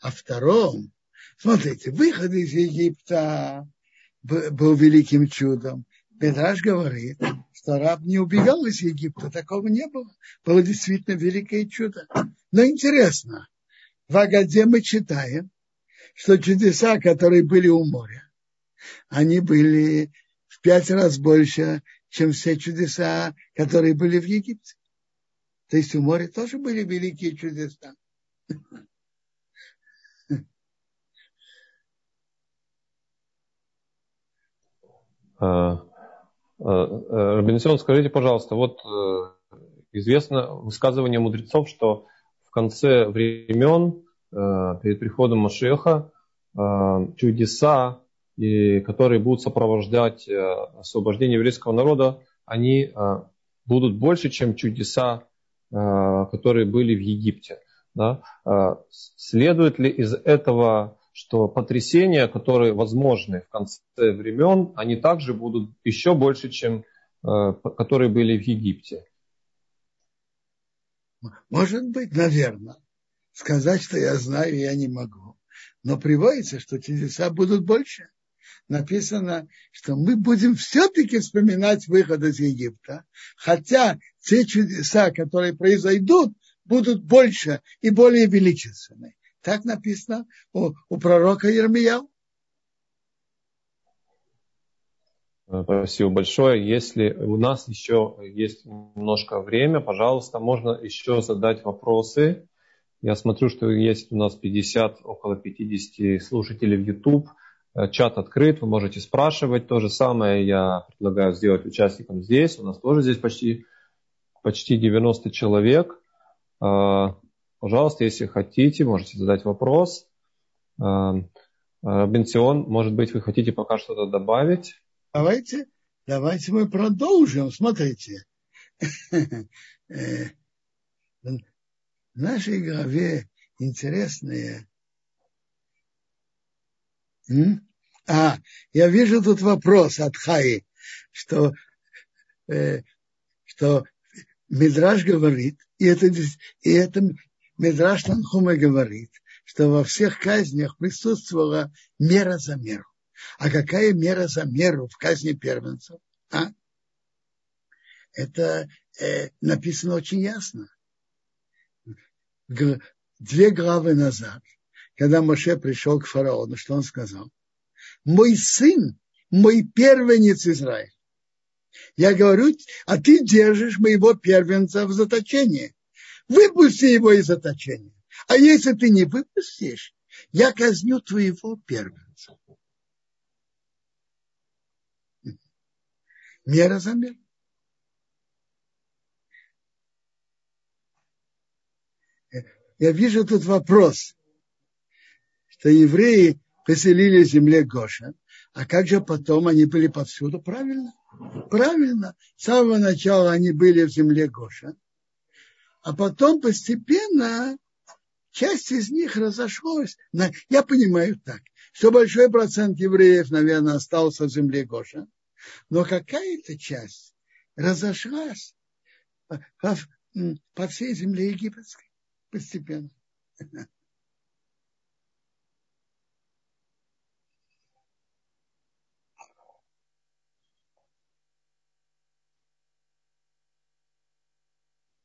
А втором, смотрите, выход из Египта был великим чудом. Петраш говорит, что раб не убегал из Египта, такого не было. Было действительно великое чудо. Но интересно, в Агаде мы читаем, что чудеса, которые были у моря, они были в пять раз больше, чем все чудеса, которые были в Египте. То есть у моря тоже были великие чудеса. А, а, Робинсон, скажите, пожалуйста, вот э, известно высказывание мудрецов, что конце времен, э, перед приходом Машеха, э, чудеса, которые будут сопровождать э, освобождение еврейского народа, они будут больше, чем чудеса, которые были в Египте. Следует ли из этого, что потрясения, которые возможны в конце времен, они также будут еще больше, чем которые были в Египте? Может быть, наверное. Сказать, что я знаю, я не могу. Но приводится, что чудеса будут больше. Написано, что мы будем все-таки вспоминать выход из Египта, хотя те чудеса, которые произойдут, будут больше и более величественны. Так написано у, у пророка Ермияу. Спасибо большое. Если у нас еще есть немножко время, пожалуйста, можно еще задать вопросы. Я смотрю, что есть у нас 50, около 50 слушателей в YouTube. Чат открыт, вы можете спрашивать. То же самое я предлагаю сделать участникам здесь. У нас тоже здесь почти, почти 90 человек. А, пожалуйста, если хотите, можете задать вопрос. Бенсион, может быть, вы хотите пока что-то добавить? Давайте, давайте мы продолжим. Смотрите. В нашей главе интересные. А, я вижу тут вопрос от Хаи, что э, что Мидраш говорит, и это, и это Мидраш Танхума говорит, что во всех казнях присутствовала мера за меру. А какая мера за меру в казни первенцев? А? Это э, написано очень ясно. Две главы назад, когда Моше пришел к фараону, что он сказал? Мой сын, мой первенец Израиль. Я говорю, а ты держишь моего первенца в заточении. Выпусти его из заточения. А если ты не выпустишь, я казню твоего первенца. Мера за мер. Я вижу тут вопрос, что евреи поселились в земле Гоша, а как же потом они были повсюду? Правильно. Правильно. С самого начала они были в земле Гоша, а потом постепенно часть из них разошлась. Я понимаю так, что большой процент евреев, наверное, остался в земле Гоша, но какая-то часть разошлась по, по всей земле египетской постепенно.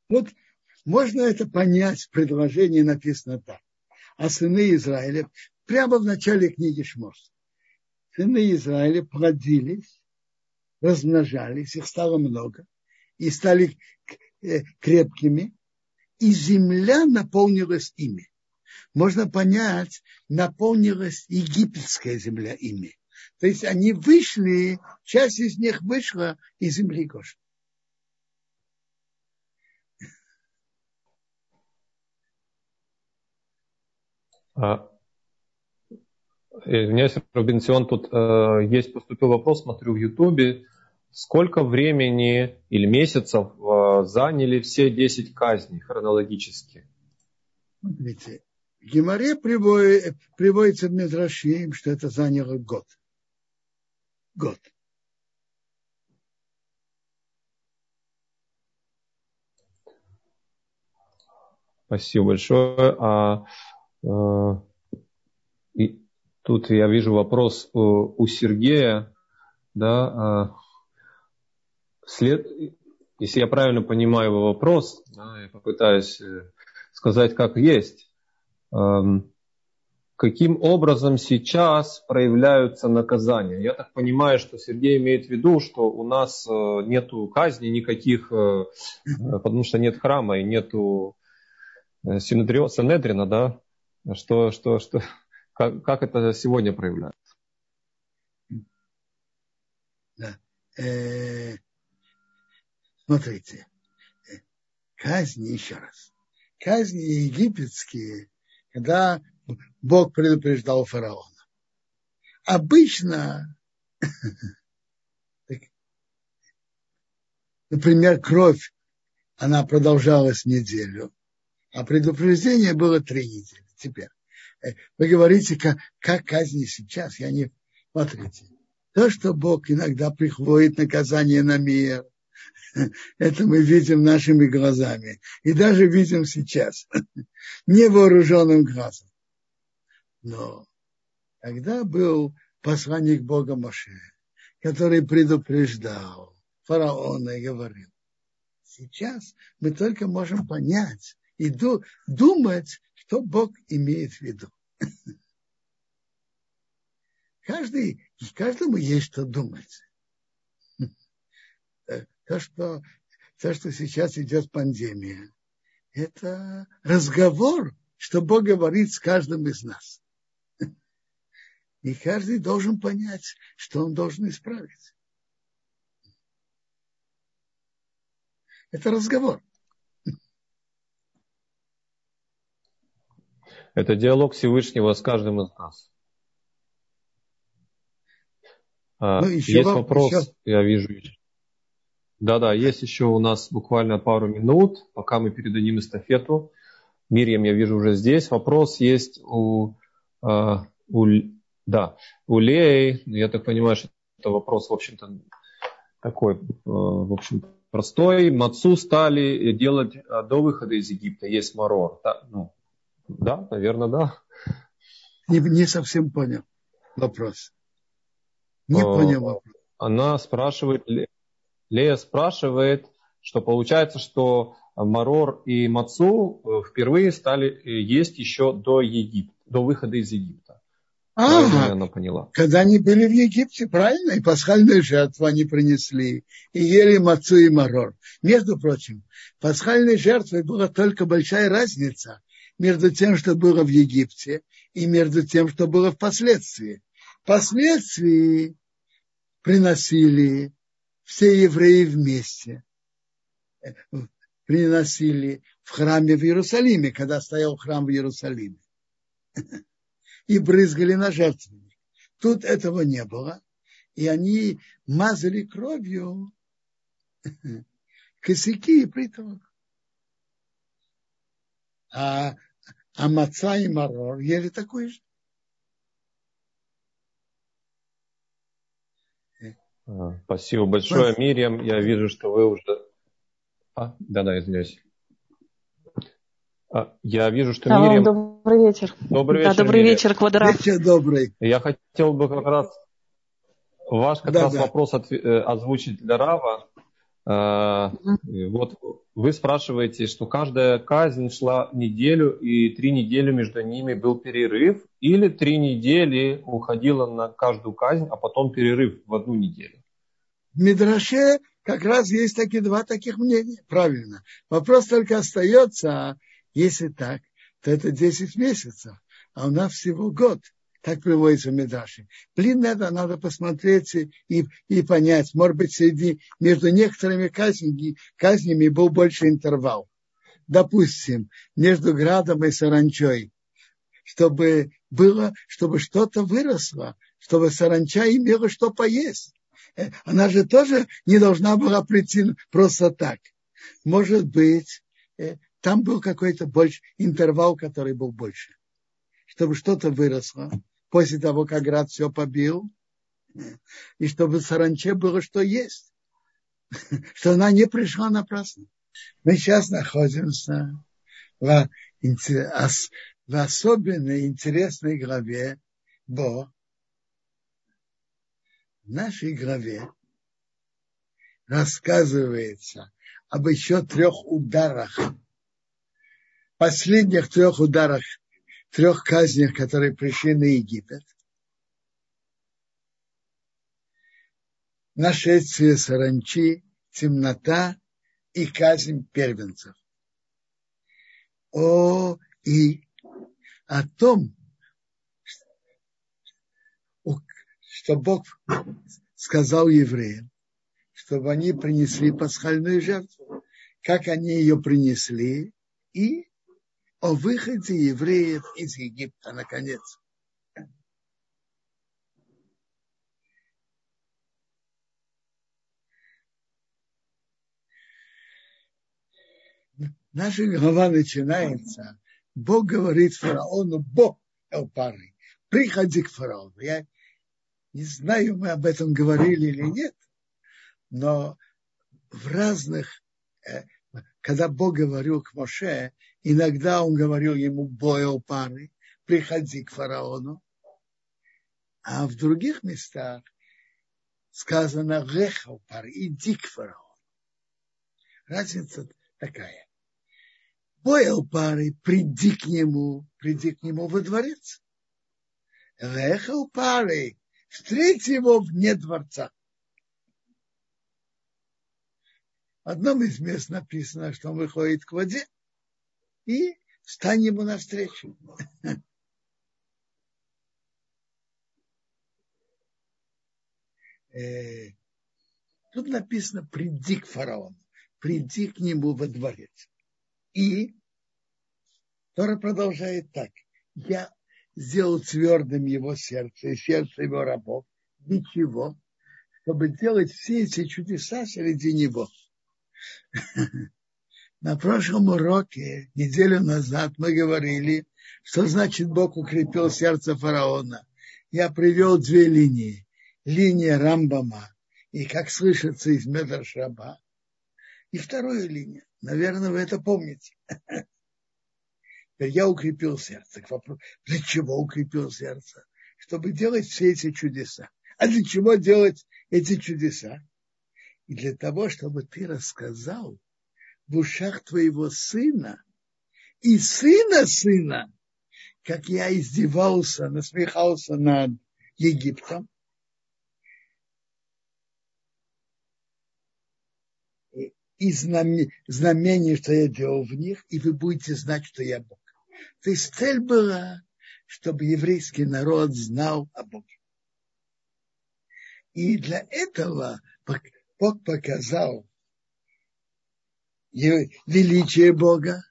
Вот можно это понять, в предложении написано так. А сыны Израиля, прямо в начале книги Шмос, сыны Израиля плодились, размножались, их стало много, и стали э, крепкими, и земля наполнилась ими. Можно понять, наполнилась египетская земля ими. То есть они вышли, часть из них вышла из земли Гоши. А, извиняюсь, Робинсион, тут э, есть поступил вопрос, смотрю в Ютубе. Сколько времени или месяцев э, заняли все 10 казней хронологически? Смотрите, в Геморе приводит, приводится в Медрашим, что это заняло год. Год. Спасибо большое. А Э, и тут я вижу вопрос у Сергея, да, а, след, если я правильно понимаю его вопрос, да, я попытаюсь э, сказать, как есть. Эм, каким образом сейчас проявляются наказания? Я так понимаю, что Сергей имеет в виду, что у нас э, нету казни никаких, потому что нет храма и нету Синедрина, да, что, что, что, как, как это сегодня проявляется? Да. Э, смотрите, казни еще раз. Казни египетские, когда Бог предупреждал фараона. Обычно, например, кровь, она продолжалась неделю, а предупреждение было три недели теперь. Э, вы говорите, как, как казни сейчас. Я не... Смотрите. То, что Бог иногда приходит наказание на мир, это мы видим нашими глазами. И даже видим сейчас. Невооруженным глазом. Но когда был посланник Бога Моше, который предупреждал фараона и говорил, сейчас мы только можем понять и думать, что Бог имеет в виду. Каждый, каждому есть что думать. То, что, то, что сейчас идет пандемия, это разговор, что Бог говорит с каждым из нас. И каждый должен понять, что он должен исправить. Это разговор. Это диалог Всевышнего с каждым из нас. А, ну, еще есть вопрос, еще... я вижу. Да-да, есть еще у нас буквально пару минут, пока мы передадим эстафету. Мирьям, я вижу уже здесь. Вопрос есть у, а, у, да, у Леи. Я так понимаю, что это вопрос, в общем-то, такой, в общем простой мацу стали делать до выхода из Египта. Есть марор. Да, ну, да наверное, да. Не, не совсем понял вопрос. Не понял вопрос. Она спрашивает, Лея спрашивает, что получается, что марор и мацу э, впервые стали э, есть еще до Египта, до выхода из Египта. Ага, она поняла. Когда они были в Египте, правильно, и пасхальную жертву они принесли, и ели мацу и марор. Между прочим, пасхальной жертвой была только большая разница между тем, что было в Египте, и между тем, что было впоследствии. Впоследствии приносили все евреи вместе. Приносили в храме в Иерусалиме, когда стоял храм в Иерусалиме. И брызгали на жертвенник. Тут этого не было. И они мазали кровью косяки и притолок. А, а маца и марор ели такой же. Спасибо большое, Мириам. Я вижу, что вы уже... А, да-да, извиняюсь. А, я вижу, что да, Мириам... Добрый вечер. Добрый вечер, Да, добрый Мириам. вечер, Квадрат. Вечер добрый. Я хотел бы как раз ваш как да, раз да. вопрос от, э, озвучить для Рава. Uh, вот вы спрашиваете, что каждая казнь шла неделю, и три недели между ними был перерыв, или три недели уходила на каждую казнь, а потом перерыв в одну неделю? В Мидраше как раз есть такие два таких мнения. Правильно. Вопрос только остается, если так, то это 10 месяцев, а у нас всего год. Так приводится в Медраше. Блин, это надо посмотреть и, и понять. Может быть, среди, между некоторыми казнями, казнями был больше интервал. Допустим, между градом и саранчой. Чтобы было, чтобы что-то выросло, чтобы саранча имела что поесть. Э, она же тоже не должна была прийти просто так. Может быть, э, там был какой-то больше интервал, который был больше, чтобы что-то выросло после того, как град все побил, и чтобы саранче было что есть, что она не пришла напрасно. Мы сейчас находимся в, в особенно интересной главе Бо, в нашей главе рассказывается об еще трех ударах, последних трех ударах, трех казнях, которые пришли на Египет. Нашествие саранчи, темнота и казнь первенцев. О, и о том, что Бог сказал евреям, чтобы они принесли пасхальную жертву, как они ее принесли, и о выходе евреев из Египта, наконец. Наша глава начинается. Бог говорит фараону, Бог Элпары, приходи к фараону. Я не знаю, мы об этом говорили или нет, но в разных, э, когда Бог говорил к Моше, иногда он говорил ему бойл пары, приходи к фараону, а в других местах сказано рехал пары, иди к фараону. Разница такая. Бойл пары, приди к нему, приди к нему во дворец. Рехал пары, встреть его вне дворца. В одном из мест написано, что он выходит к воде и встань ему навстречу. Э, тут написано, приди к фараону, приди к нему во дворец. И Тора продолжает так. Я сделал твердым его сердце и сердце его рабов. Ничего, чтобы делать все эти чудеса среди него. На прошлом уроке, неделю назад, мы говорили, что значит Бог укрепил сердце фараона. Я привел две линии. Линия Рамбама и, как слышится из Медршаба, И вторая линия. Наверное, вы это помните. Я укрепил сердце. Для чего укрепил сердце? Чтобы делать все эти чудеса. А для чего делать эти чудеса? И для того, чтобы ты рассказал в ушах твоего сына и сына сына, как я издевался, насмехался над Египтом, и знамений, что я делал в них, и вы будете знать, что я Бог. То есть цель была, чтобы еврейский народ знал о Боге. И для этого Бог показал величие Бога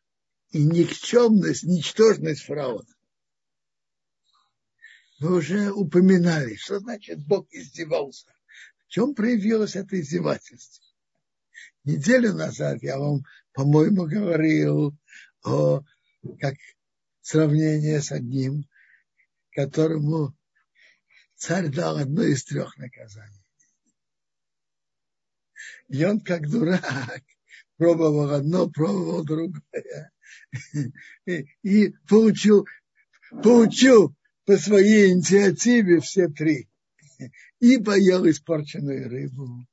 и никчемность, ничтожность фараона. Мы уже упоминали, что значит Бог издевался. В чем проявилось это издевательство? Неделю назад я вам, по-моему, говорил о как сравнение с одним, которому царь дал одно из трех наказаний. И он, как дурак, пробовал одно, пробовал другое. И, получил, получил по своей инициативе все три. И поел испорченную рыбу.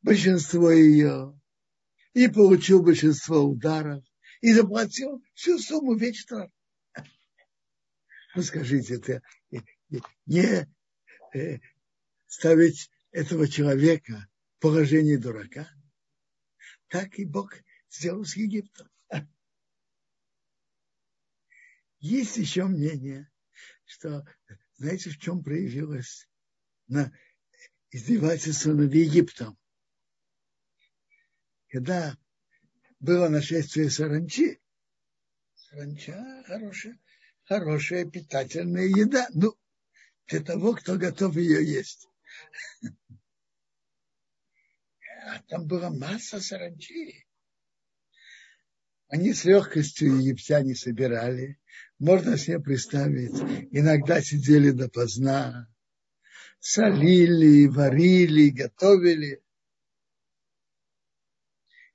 Большинство ее. И получил большинство ударов. И заплатил всю сумму весь штраф. Ну, скажите, это не э, ставить этого человека в положении дурака? Так и Бог сделал с Египтом. Есть еще мнение, что, знаете, в чем проявилось на издевательство над Египтом? Когда было нашествие саранчи, саранча хорошая, хорошая питательная еда. Ну, для того, кто готов ее есть. А там была масса саранчи. Они с легкостью египтяне собирали. Можно себе представить. Иногда сидели допоздна, солили, варили, готовили.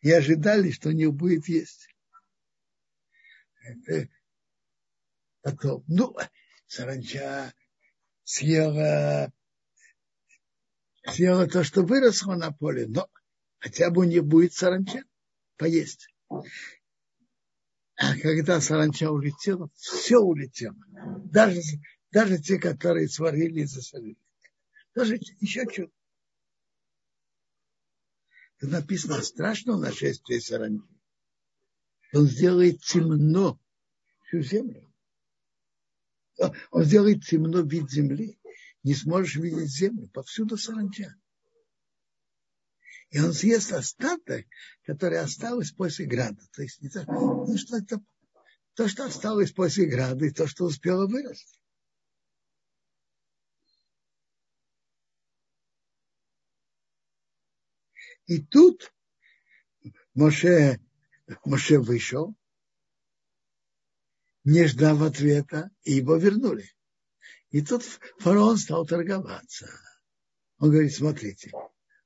И ожидали, что у них будет есть. Потом, ну, саранча съела, съела то, что выросло на поле, но хотя бы у них будет саранча поесть. А когда саранча улетела, все улетело. Даже, даже те, которые сварили и засолили. Даже еще чудо. Написано страшно нашествие саранчи. Он сделает темно всю землю. Он сделает темно вид земли. Не сможешь видеть землю. Повсюду саранча. И он съест остаток, который осталось после града. То есть не то, ну, что это, то, что осталось после града, и то, что успело вырасти. И тут Моше, Моше вышел, не ждав ответа, и его вернули. И тут фараон стал торговаться. Он говорит, смотрите,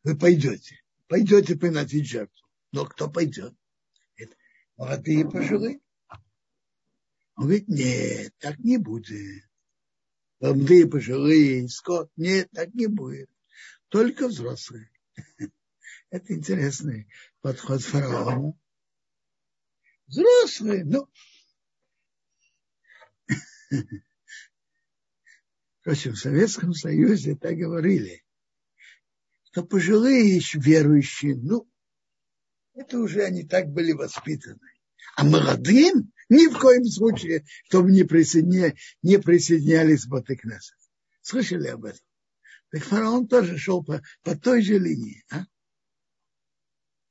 вы пойдете, пойдете приносить жертву. Но кто пойдет? Это молодые пожилые. Он говорит, нет, так не будет. Молодые пожилые, скот, нет, так не будет. Только взрослые. Это интересный подход фараона. Взрослые, ну, Впрочем, в Советском Союзе так говорили, что пожилые еще верующие, ну, это уже они так были воспитаны. А молодым ни в коем случае, чтобы не, присоединя, не присоединялись к Батыкнесет. Слышали об этом? Так фараон тоже шел по, по той же линии. А?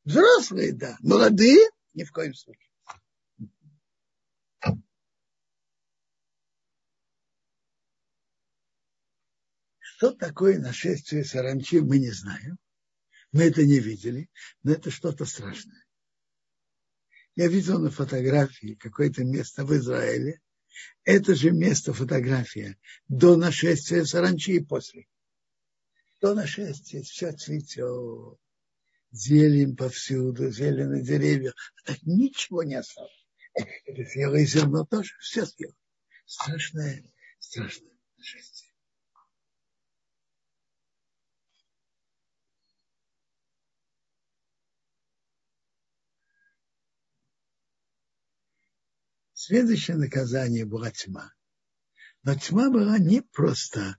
Взрослые, да. Молодые ни в коем случае. Что такое нашествие саранчи, мы не знаем. Мы это не видели, но это что-то страшное. Я видел на фотографии какое-то место в Израиле. Это же место фотография до нашествия саранчи и после. До нашествия все цветет, зелень повсюду, зелень на деревьях. Так ничего не осталось. Съела и зерно тоже, все съела. Страшное, страшное нашествие. Следующее наказание была тьма. Но тьма была не просто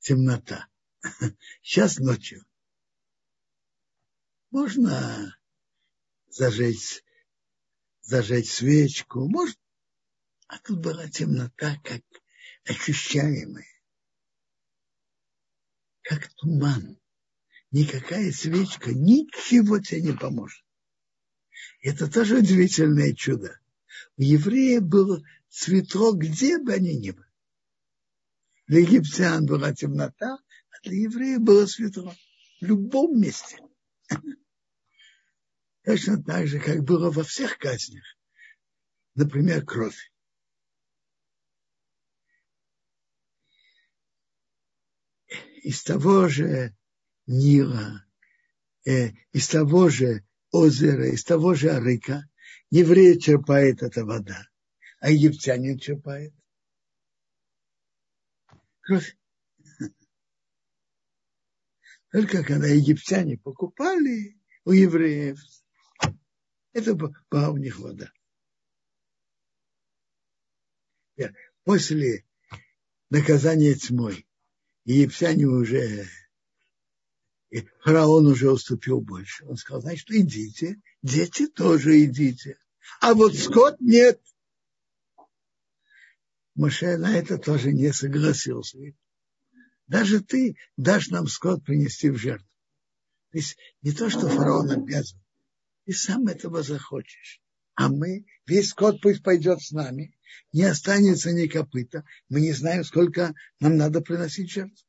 темнота. Сейчас ночью. Можно зажечь, зажечь свечку, может. А тут была темнота, как ощущаемая, как туман. Никакая свечка ничего тебе не поможет. Это тоже удивительное чудо. У евреев было светло, где бы они ни были. Для египтян была темнота, а для евреев было светло. В любом месте. Точно так же, как было во всех казнях. Например, кровь. Из того же Нила, э, из того же озера, из того же Арыка, еврей черпает эта вода, а египтянин черпает кровь. Только когда египтяне покупали у евреев, это была у них вода. После наказания тьмой египтяне уже, фараон уже уступил больше. Он сказал, значит, идите, дети тоже идите. А вот скот нет. Моше на это тоже не согласился. Даже ты дашь нам скот принести в жертву. То есть не то, что фараон обязан, ты сам этого захочешь. А мы, весь скот пусть пойдет с нами, не останется ни копыта. Мы не знаем, сколько нам надо приносить жертву.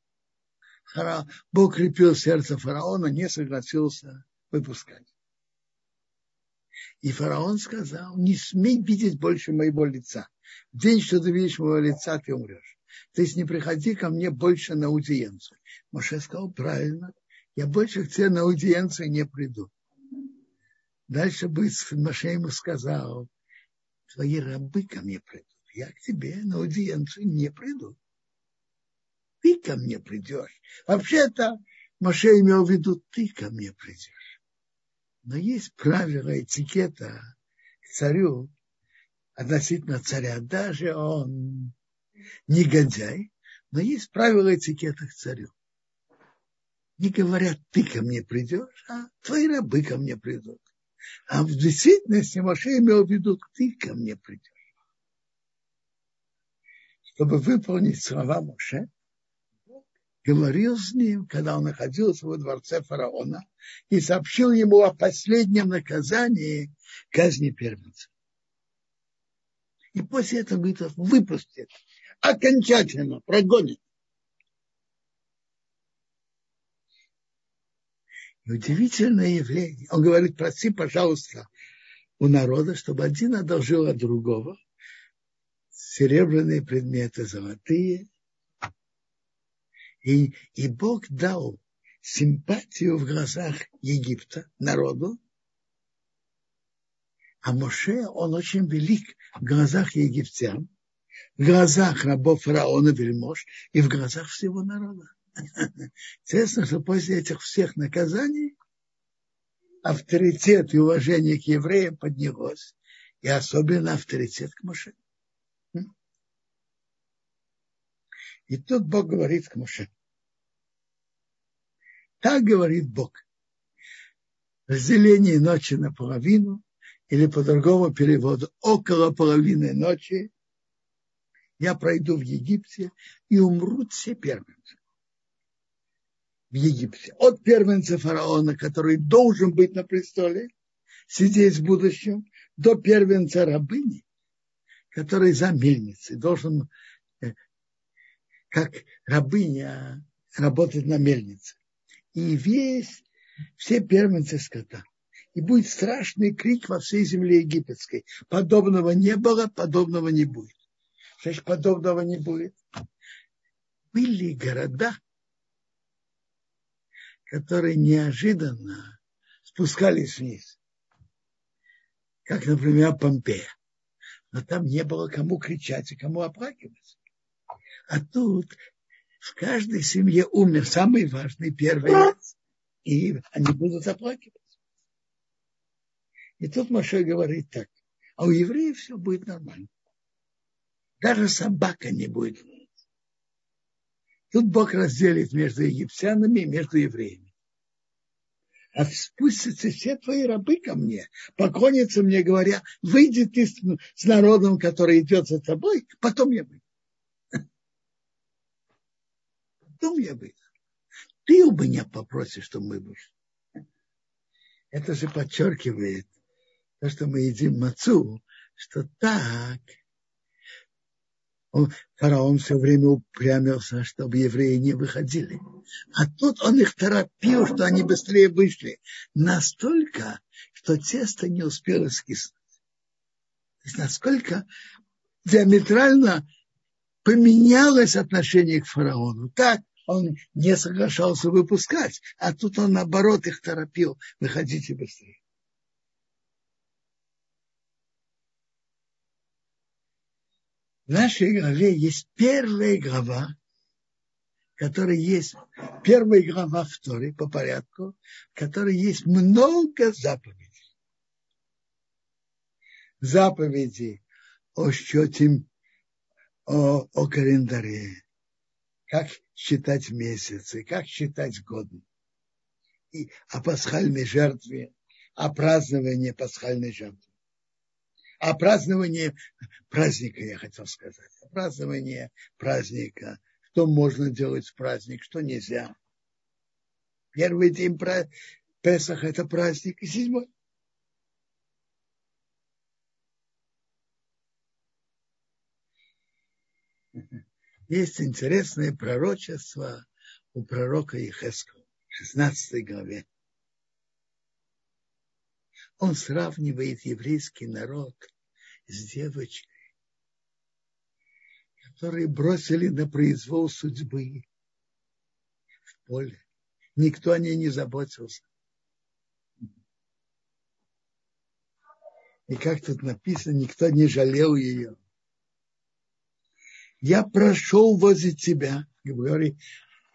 Бог крепил сердце фараона, не согласился выпускать. И фараон сказал, не смей видеть больше моего лица день, что ты видишь моего лица, ты умрешь. То есть не приходи ко мне больше на аудиенцию. Моше сказал, правильно, я больше к тебе на аудиенцию не приду. Дальше Моше ему сказал, твои рабы ко мне придут. Я к тебе на аудиенцию не приду. Ты ко мне придешь. Вообще-то Моше имел в виду, ты ко мне придешь. Но есть правила этикета к царю, относительно царя. Даже он негодяй, но есть правила этикета к царю. Не говорят, ты ко мне придешь, а твои рабы ко мне придут. А в действительности Моше имел в виду, ты ко мне придешь. Чтобы выполнить слова Моше, говорил с ним, когда он находился во дворце фараона, и сообщил ему о последнем наказании казни первенца. И после этого говорит, выпустит. Окончательно прогонит. И удивительное явление. Он говорит, проси, пожалуйста, у народа, чтобы один одолжил от другого серебряные предметы, золотые. И, и Бог дал симпатию в глазах Египта, народу, а Моше, он очень велик в глазах египтян, в глазах рабов фараона вельмож и в глазах всего народа. Интересно, что после этих всех наказаний авторитет и уважение к евреям поднялось, и особенно авторитет к Моше. И тут Бог говорит к Моше. Так говорит Бог. Разделение ночи наполовину или по другому переводу, около половины ночи я пройду в Египте, и умрут все первенцы. В Египте. От первенца фараона, который должен быть на престоле, сидеть в будущем, до первенца рабыни, который за мельницей должен, э, как рабыня, работать на мельнице. И весь, все первенцы скота и будет страшный крик во всей земле египетской. Подобного не было, подобного не будет. Значит, подобного не будет. Были города, которые неожиданно, спускались вниз. Как, например, Помпея. Но там не было кому кричать и кому оплакиваться. А тут в каждой семье умер самый важный первый раз, и они будут оплакивать. И тут Маша говорит так, а у евреев все будет нормально. Даже собака не будет Тут Бог разделит между египтянами и между евреями. А спустятся все твои рабы ко мне, поклонятся мне, говоря, выйди ты с народом, который идет за тобой, потом я выйду. Потом я выйду. Ты у меня попросишь, что мы будем. Это же подчеркивает то, что мы едим мацу, что так он, фараон все время упрямился, чтобы евреи не выходили. А тут он их торопил, что они быстрее вышли. Настолько, что тесто не успело скиснуть. То есть насколько диаметрально поменялось отношение к фараону. Так он не соглашался выпускать, а тут он наоборот их торопил. Выходите быстрее. В нашей главе есть первая глава, которая есть первая глава в по порядку, в которой есть много заповедей. Заповеди о счете, о, о календаре, как считать месяцы, как считать годы, и о пасхальной жертве, о праздновании пасхальной жертвы о праздновании праздника, я хотел сказать. О праздновании праздника. Что можно делать в праздник, что нельзя. Первый день Песах – это праздник, и седьмой. Есть интересное пророчество у пророка Ехеского в 16 главе он сравнивает еврейский народ с девочкой, которые бросили на произвол судьбы в поле. Никто о ней не заботился. И как тут написано, никто не жалел ее. Я прошел возле тебя, говорит,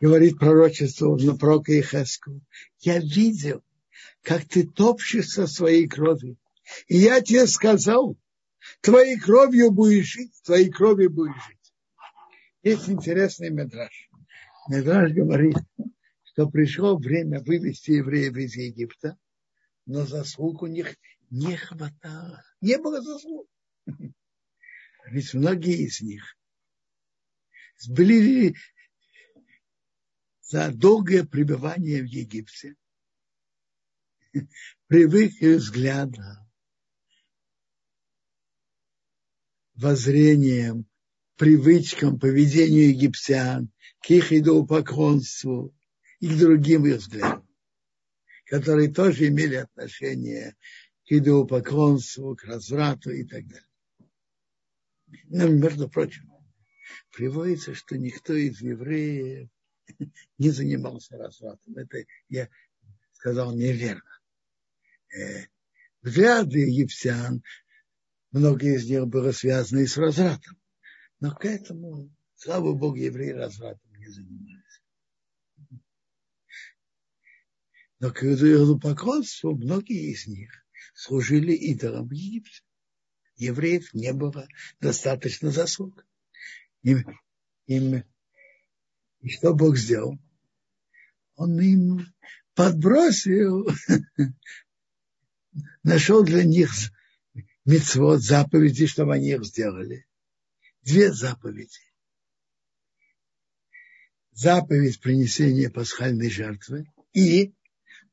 говорит пророчество на пророка Ихеску. Я видел, как ты топчешься своей кровью. И я тебе сказал, твоей кровью будешь жить, твоей кровью будешь жить. Есть интересный медраж. Медраж говорит, что пришло время вывести евреев из Египта, но заслуг у них не хватало. Не было заслуг. Ведь многие из них были за долгое пребывание в Египте привыкли взгляда, воззрением, привычкам, поведению египтян, к их идолопоклонству и к другим их взглядам, которые тоже имели отношение к идолопоклонству, к разврату и так далее. Но, между прочим, приводится, что никто из евреев не занимался развратом. Это я сказал неверно взгляды египтян, многие из них было связано и с развратом. Но к этому, слава Богу, евреи развратом не занимались. Но к идолопоклонству многие из них служили идолам в Египте. Евреев не было достаточно заслуг. Им, им, и что Бог сделал? Он им подбросил нашел для них мецвод, заповеди, чтобы они их сделали. Две заповеди. Заповедь принесения пасхальной жертвы и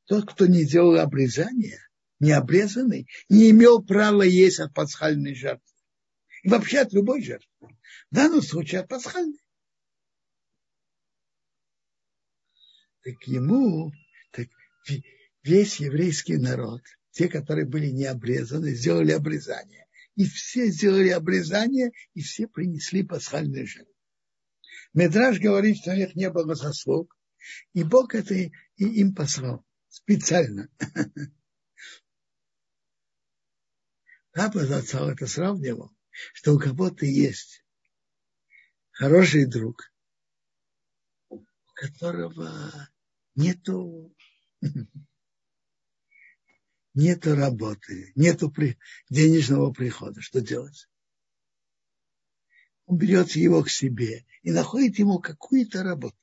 тот, кто не делал обрезания, не обрезанный, не имел права есть от пасхальной жертвы. И вообще от любой жертвы. В данном случае от пасхальной. Так ему, так весь еврейский народ – те, которые были не обрезаны, сделали обрезание. И все сделали обрезание, и все принесли пасхальные жертвы. Медраж говорит, что у них не было заслуг, и Бог это и им послал специально. Папа зацал это сравнивал, что у кого-то есть хороший друг, у которого нету нету работы, при, денежного прихода. Что делать? Он берет его к себе и находит ему какую-то работу.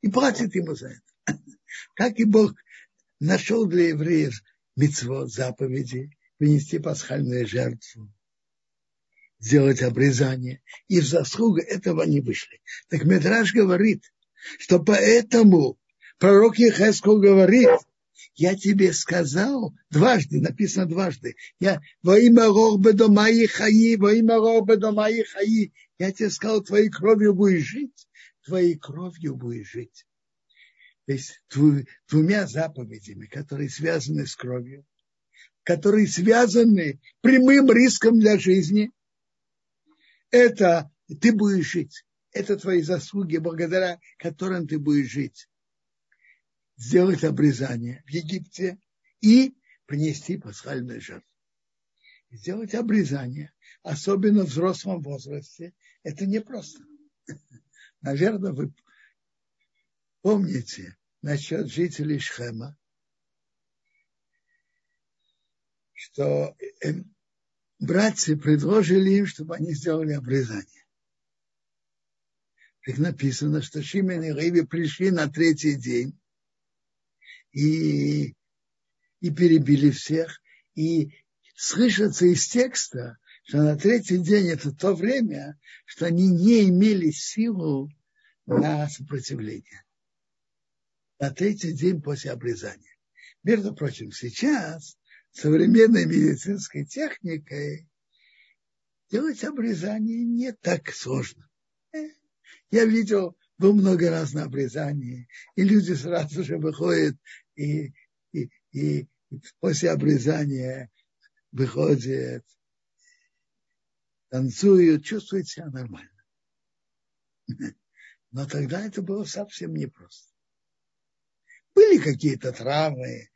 И платит ему за это. Как и Бог нашел для евреев митцвот, заповеди, принести пасхальную жертву, сделать обрезание. И в заслугу этого они вышли. Так Медраж говорит, что поэтому пророк Ехескул говорит, я тебе сказал дважды, написано дважды, я во имя Рохбедомаи Хаи, во имя Рохбедомаи Хаи, я тебе сказал, твоей кровью будешь жить, твоей кровью будешь жить. То есть двумя заповедями, которые связаны с кровью, которые связаны прямым риском для жизни, это ты будешь жить. Это твои заслуги, благодаря которым ты будешь жить. Сделать обрезание в Египте и принести пасхальную жертву. Сделать обрезание, особенно в взрослом возрасте, это непросто. Наверное, вы помните насчет жителей Шхема, что э, братья предложили им, чтобы они сделали обрезание. Как написано, что Шимен и Риви пришли на третий день и, и перебили всех. И слышится из текста, что на третий день это то время, что они не имели силу на сопротивление. На третий день после обрезания. Между прочим, сейчас современной медицинской техникой делать обрезание не так сложно. Э, я видел, был много раз на обрезании, и люди сразу же выходят и, и, и после обрезания выходят, танцуют, чувствуют себя нормально. Но тогда это было совсем непросто. Были какие-то травмы,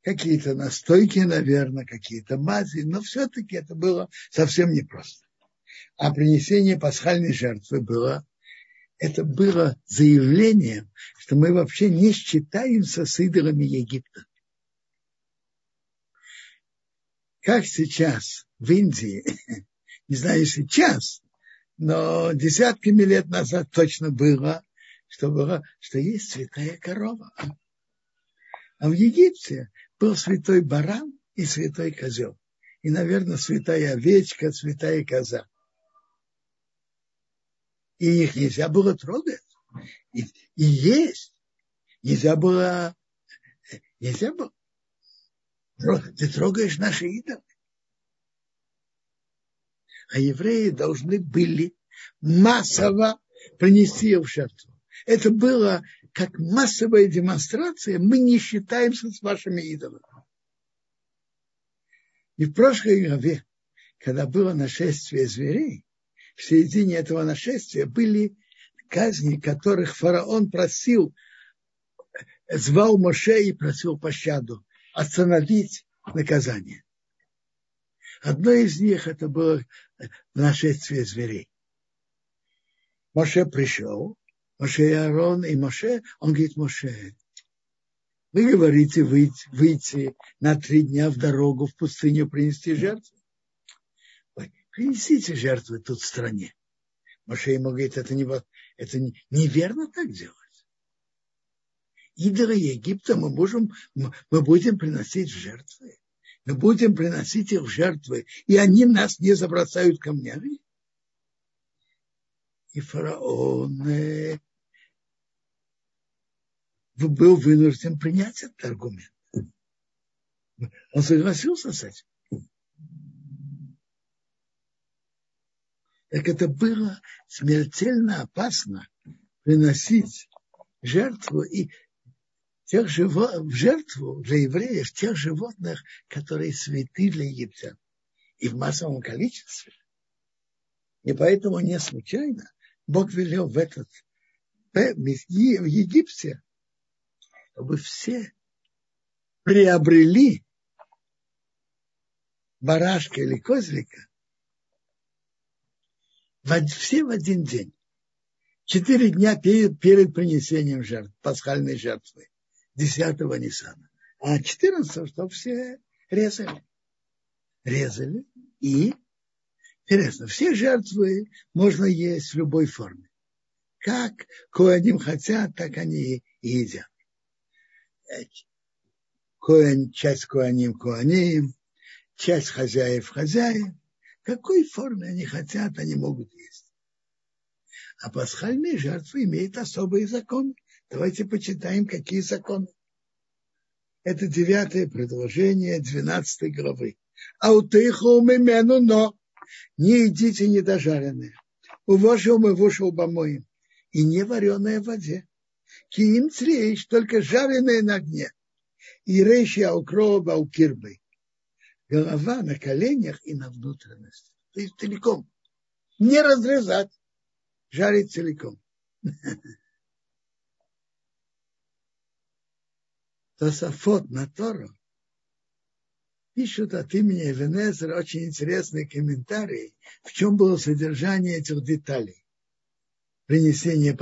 какие-то настойки, наверное, какие-то мази, но все-таки это было совсем непросто. А принесение пасхальной жертвы было, это было заявлением, что мы вообще не считаемся с идолами Египта. Как сейчас в Индии, не знаю сейчас, но десятками лет назад точно было, что, было, что есть святая корова. А в Египте был святой баран и святой козел. И, наверное, святая овечка, святая коза. И их нельзя было трогать. И, и есть. Нельзя было, нельзя было. Ты трогаешь наши идолы. А евреи должны были массово принести в жертву. Это было как массовая демонстрация, мы не считаемся с вашими идолами. И в прошлой главе, когда было нашествие зверей, в середине этого нашествия были казни, которых фараон просил, звал Моше и просил пощаду, остановить наказание. Одно из них это было нашествие зверей. Моше пришел, Моше и Аарон и Моше, он говорит, Моше, вы говорите выйти, выйти на три дня в дорогу в пустыню принести жертву. Принесите жертвы тут в стране. Моше ему говорит, это, не, это неверно так делать. Идолы Египта мы, можем, мы будем приносить жертвы. Мы будем приносить их жертвы, и они нас не забросают камнями. И фараон э, был вынужден принять этот аргумент. Он согласился с этим. Так это было смертельно опасно приносить жертву и тех живо, в жертву для евреев тех животных, которые святы для египтян. И в массовом количестве. И поэтому не случайно Бог велел в этот в Египте чтобы все приобрели барашка или козлика, все в один день. Четыре дня перед, перед принесением жертв, пасхальной жертвы, 10-го Ниссана. А 14 чтобы все резали. Резали. И, интересно, все жертвы можно есть в любой форме. Как коаним хотят, так они и едят. Коэн, часть коаним коаним, часть хозяев хозяев. Какой форме они хотят, они могут есть. А пасхальные жертвы имеют особые законы. Давайте почитаем, какие законы. Это девятое предложение двенадцатой главы. А у мену но не едите недожаренное. У вашего мы вышел помоем. И не вареное в воде. Киим црейш, только жареное на огне. И рейши аукроба аукирбы. Голова на коленях и на внутренности. То есть целиком. Не разрезать. Жарить целиком. Тософот на Тору пишут от имени Эвенезера очень интересный комментарий, в чем было содержание этих деталей. Принесение,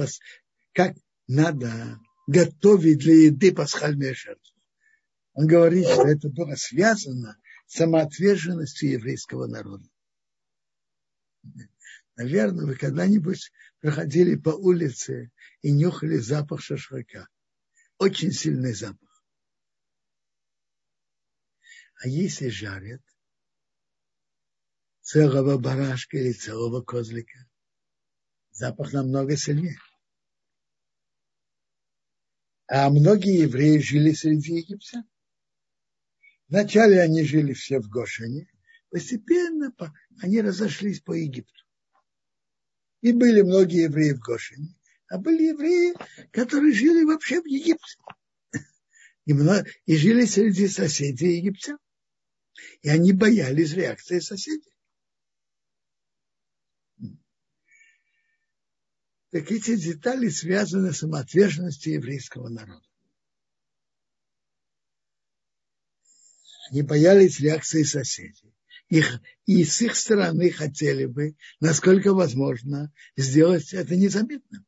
как надо готовить для еды пасхальные жертвы. Он говорит, что это было связано самоотверженностью еврейского народа. Наверное, вы когда-нибудь проходили по улице и нюхали запах шашлыка. Очень сильный запах. А если жарят целого барашка или целого козлика, запах намного сильнее. А многие евреи жили среди египтян. Вначале они жили все в Гошине, постепенно они разошлись по Египту. И были многие евреи в Гошине, а были евреи, которые жили вообще в Египте. И, много, и жили среди соседей египтян. И они боялись реакции соседей. Так эти детали связаны с самоотверженностью еврейского народа. Они боялись реакции соседей. Их, и с их стороны хотели бы, насколько возможно, сделать это незаметным.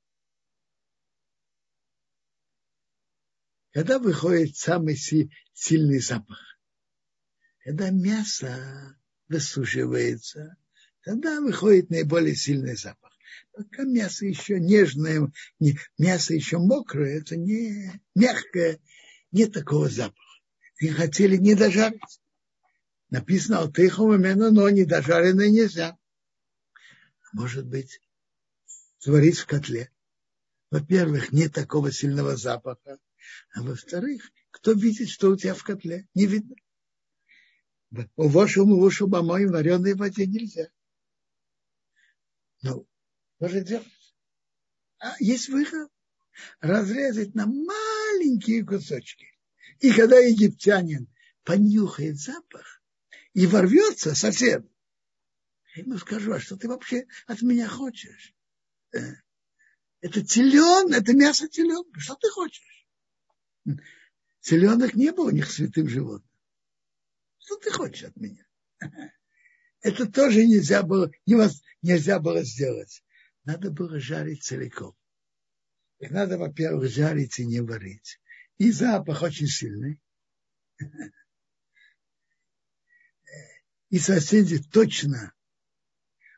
Когда выходит самый сильный запах, когда мясо высушивается, тогда выходит наиболее сильный запах. Пока мясо еще нежное, не, мясо еще мокрое, это не мягкое, нет такого запаха. И хотели не дожарить. Написано «Алтыхом именно, но не дожаренное нельзя». Может быть, сварить в котле. Во-первых, нет такого сильного запаха. А во-вторых, кто видит, что у тебя в котле? Не видно. У вашему ушу помоем вареной воде нельзя. Ну, что же делать? А есть выход. Разрезать на маленькие кусочки. И когда египтянин понюхает запах и ворвется совсем, я ему скажу, а что ты вообще от меня хочешь? Э, это телен, это мясо теленка. Что ты хочешь? Теленок не был у них святым животным. Что ты хочешь от меня? Это тоже нельзя было, нельзя было сделать. Надо было жарить целиком. И надо, во-первых, жарить и не варить. И запах очень сильный. И соседи точно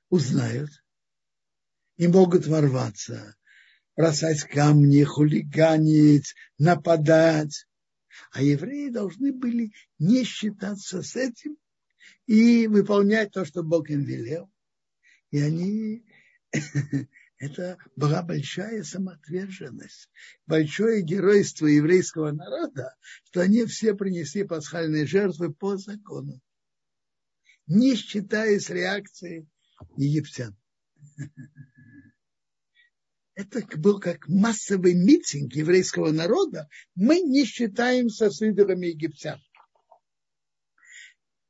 узнают и могут ворваться, бросать камни, хулиганить, нападать. А евреи должны были не считаться с этим и выполнять то, что Бог им велел. И они, это была большая самоотверженность, большое геройство еврейского народа, что они все принесли пасхальные жертвы по закону, не считаясь реакцией египтян это был как массовый митинг еврейского народа, мы не считаемся с идолами египтян.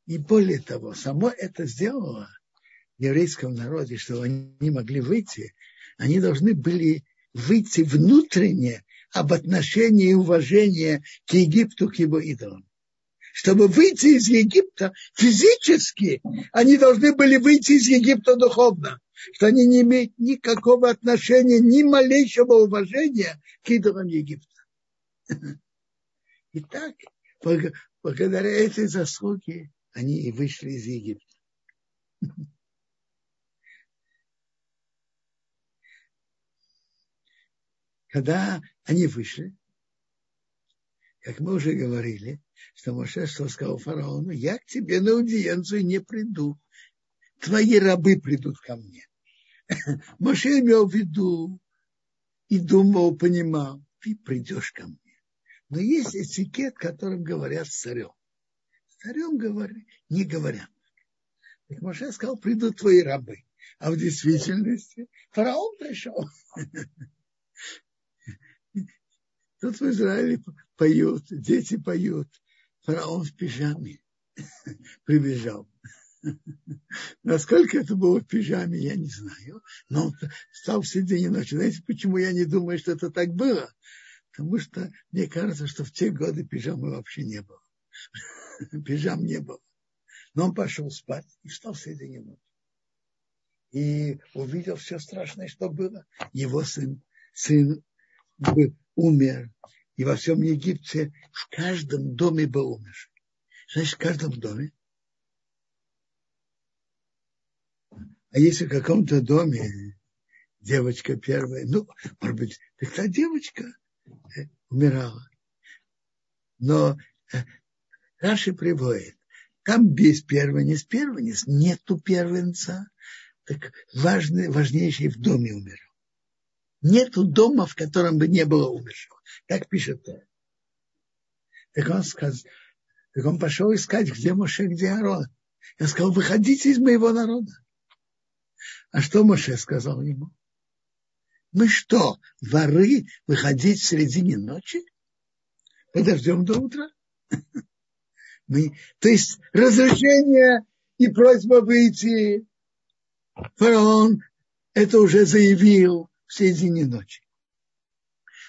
И более того, само это сделало в еврейском народе, что они могли выйти, они должны были выйти внутренне об отношении и уважении к Египту, к его идолам. чтобы выйти из Египта физически, они должны были выйти из Египта духовно, что они не имеют никакого отношения, ни малейшего уважения к идолам Египта. Итак, благодаря этой заслуге они и вышли из Египта. Когда они вышли, как мы уже говорили, что Моше сказал фараону, я к тебе на аудиенцию не приду, твои рабы придут ко мне. Моше имел в виду и думал, понимал, ты придешь ко мне. Но есть этикет, которым говорят с царем. С царем говори, не говорят. Так Моше сказал, придут твои рабы. А в действительности фараон пришел. Тут в Израиле поют, дети поют. Фараон в пижаме прибежал. Насколько это было в пижаме, я не знаю. Но он встал в середине ночи. Знаете, почему я не думаю, что это так было? Потому что мне кажется, что в те годы пижамы вообще не было. Пижам не было. Но он пошел спать и встал в середине ночи. И увидел все страшное, что было. Его сын, сын умер. И во всем Египте в каждом доме был умер. Значит, в каждом доме. А если в каком-то доме девочка первая, ну, может быть, так та девочка э, умирала. Но э, Раши приводит, там без первенец, первенец, нету первенца, так важный, важнейший в доме умер. Нету дома, в котором бы не было умершего. Так пишет он. Так он, сказал, так он пошел искать, где Моше, где Аарон. Я сказал, выходите из моего народа. А что Моше сказал ему? Мы что, воры, выходить в середине ночи? Подождем до утра. Мы, то есть разрешение и просьба выйти. Фараон это уже заявил в середине ночи.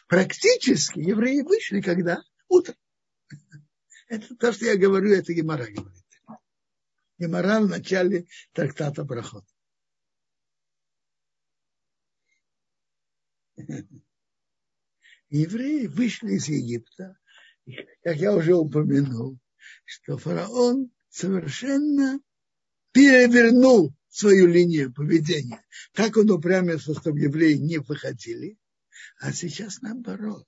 Практически евреи вышли когда? Утром. Это то, что я говорю, это Гемора говорит. Гемора в начале трактата Брахот. Евреи вышли из Египта, как я уже упомянул, что фараон совершенно перевернул свою линию поведения. Как он упрямился, чтобы евреи не выходили, а сейчас наоборот.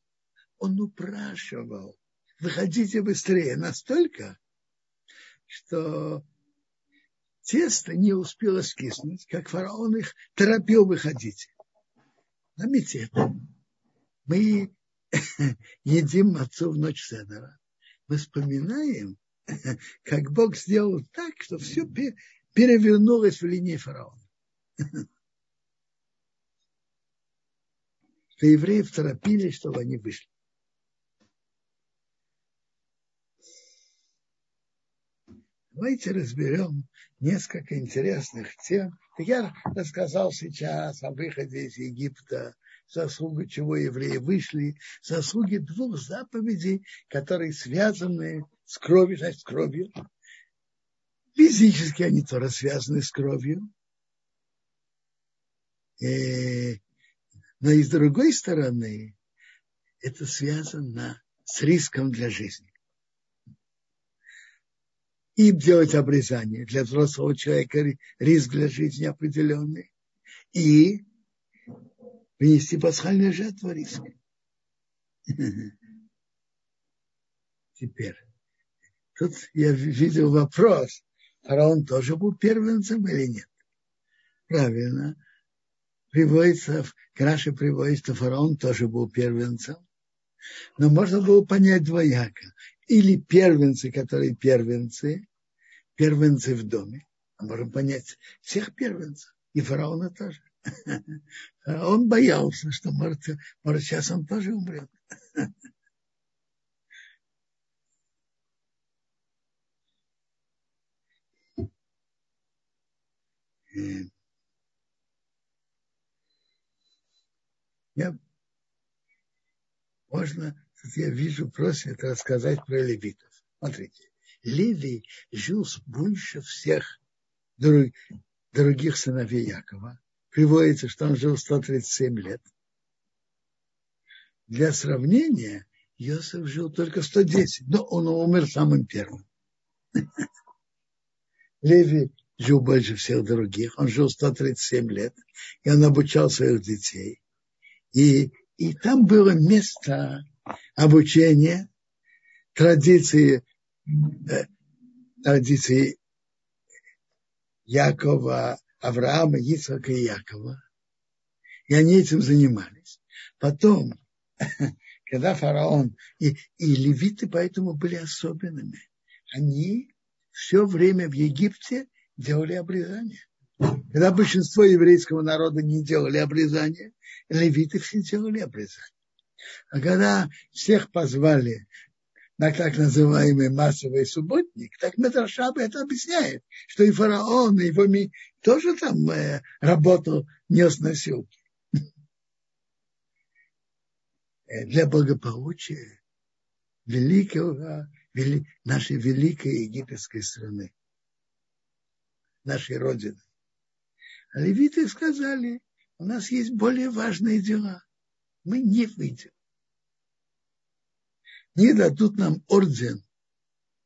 Он упрашивал, выходите быстрее, настолько, что тесто не успело скиснуть, как фараон их торопил выходить. Заметьте это. Мы едим отцу в ночь Седора. Мы вспоминаем, как Бог сделал так, что все перевернулась в линии фараона. Что евреи торопились, чтобы они вышли. Давайте разберем несколько интересных тем. Я рассказал сейчас о выходе из Египта, заслугу чего евреи вышли, заслуги двух заповедей, которые связаны с кровью, значит, с кровью, Физически они тоже связаны с кровью. И, э, но и с другой стороны, это связано с риском для жизни. И делать обрезание для взрослого человека риск для жизни определенный. И принести пасхальную жертву риск. Теперь, тут я видел вопрос, фараон тоже был первенцем или нет? Правильно. Приводится, Краше приводится, фараон тоже был первенцем. Но можно было понять двояко. Или первенцы, которые первенцы, первенцы в доме. А можем понять всех первенцев. И фараона тоже. Он боялся, что может, может сейчас он тоже умрет. Я, можно, я вижу, просит рассказать про левитов. Смотрите, Леви жил больше всех других сыновей Якова. Приводится, что он жил 137 лет. Для сравнения, Иосиф жил только 110, но он умер самым первым. Леви жил больше всех других, он жил 137 лет, и он обучал своих детей. И, и там было место обучения, традиции, э, традиции Якова, Авраама, Ицхака и Якова. И они этим занимались. Потом, когда фараон и, и левиты поэтому были особенными, они все время в Египте делали обрезание. Когда большинство еврейского народа не делали обрезание, левиты все делали обрезание. А когда всех позвали на так называемый массовый субботник, так Медрашаба это объясняет, что и фараон, и его ми тоже там э, работал, нес носилки. Э, для благополучия великого, вели, нашей великой египетской страны, нашей Родины. А левиты сказали, у нас есть более важные дела. Мы не выйдем не дадут нам орден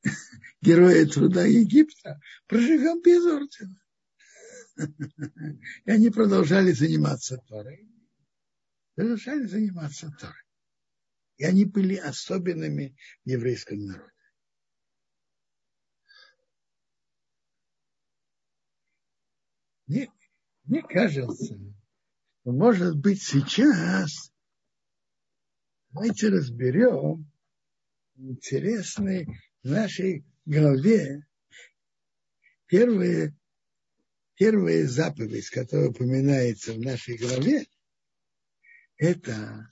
Героя труда Египта, проживем без ордена. И они продолжали заниматься Торой. Продолжали заниматься Торой. И они были особенными в еврейском народе. Мне, мне кажется, что, может быть, сейчас давайте разберем, интересный в нашей главе первые, первая заповедь, которая упоминается в нашей главе, это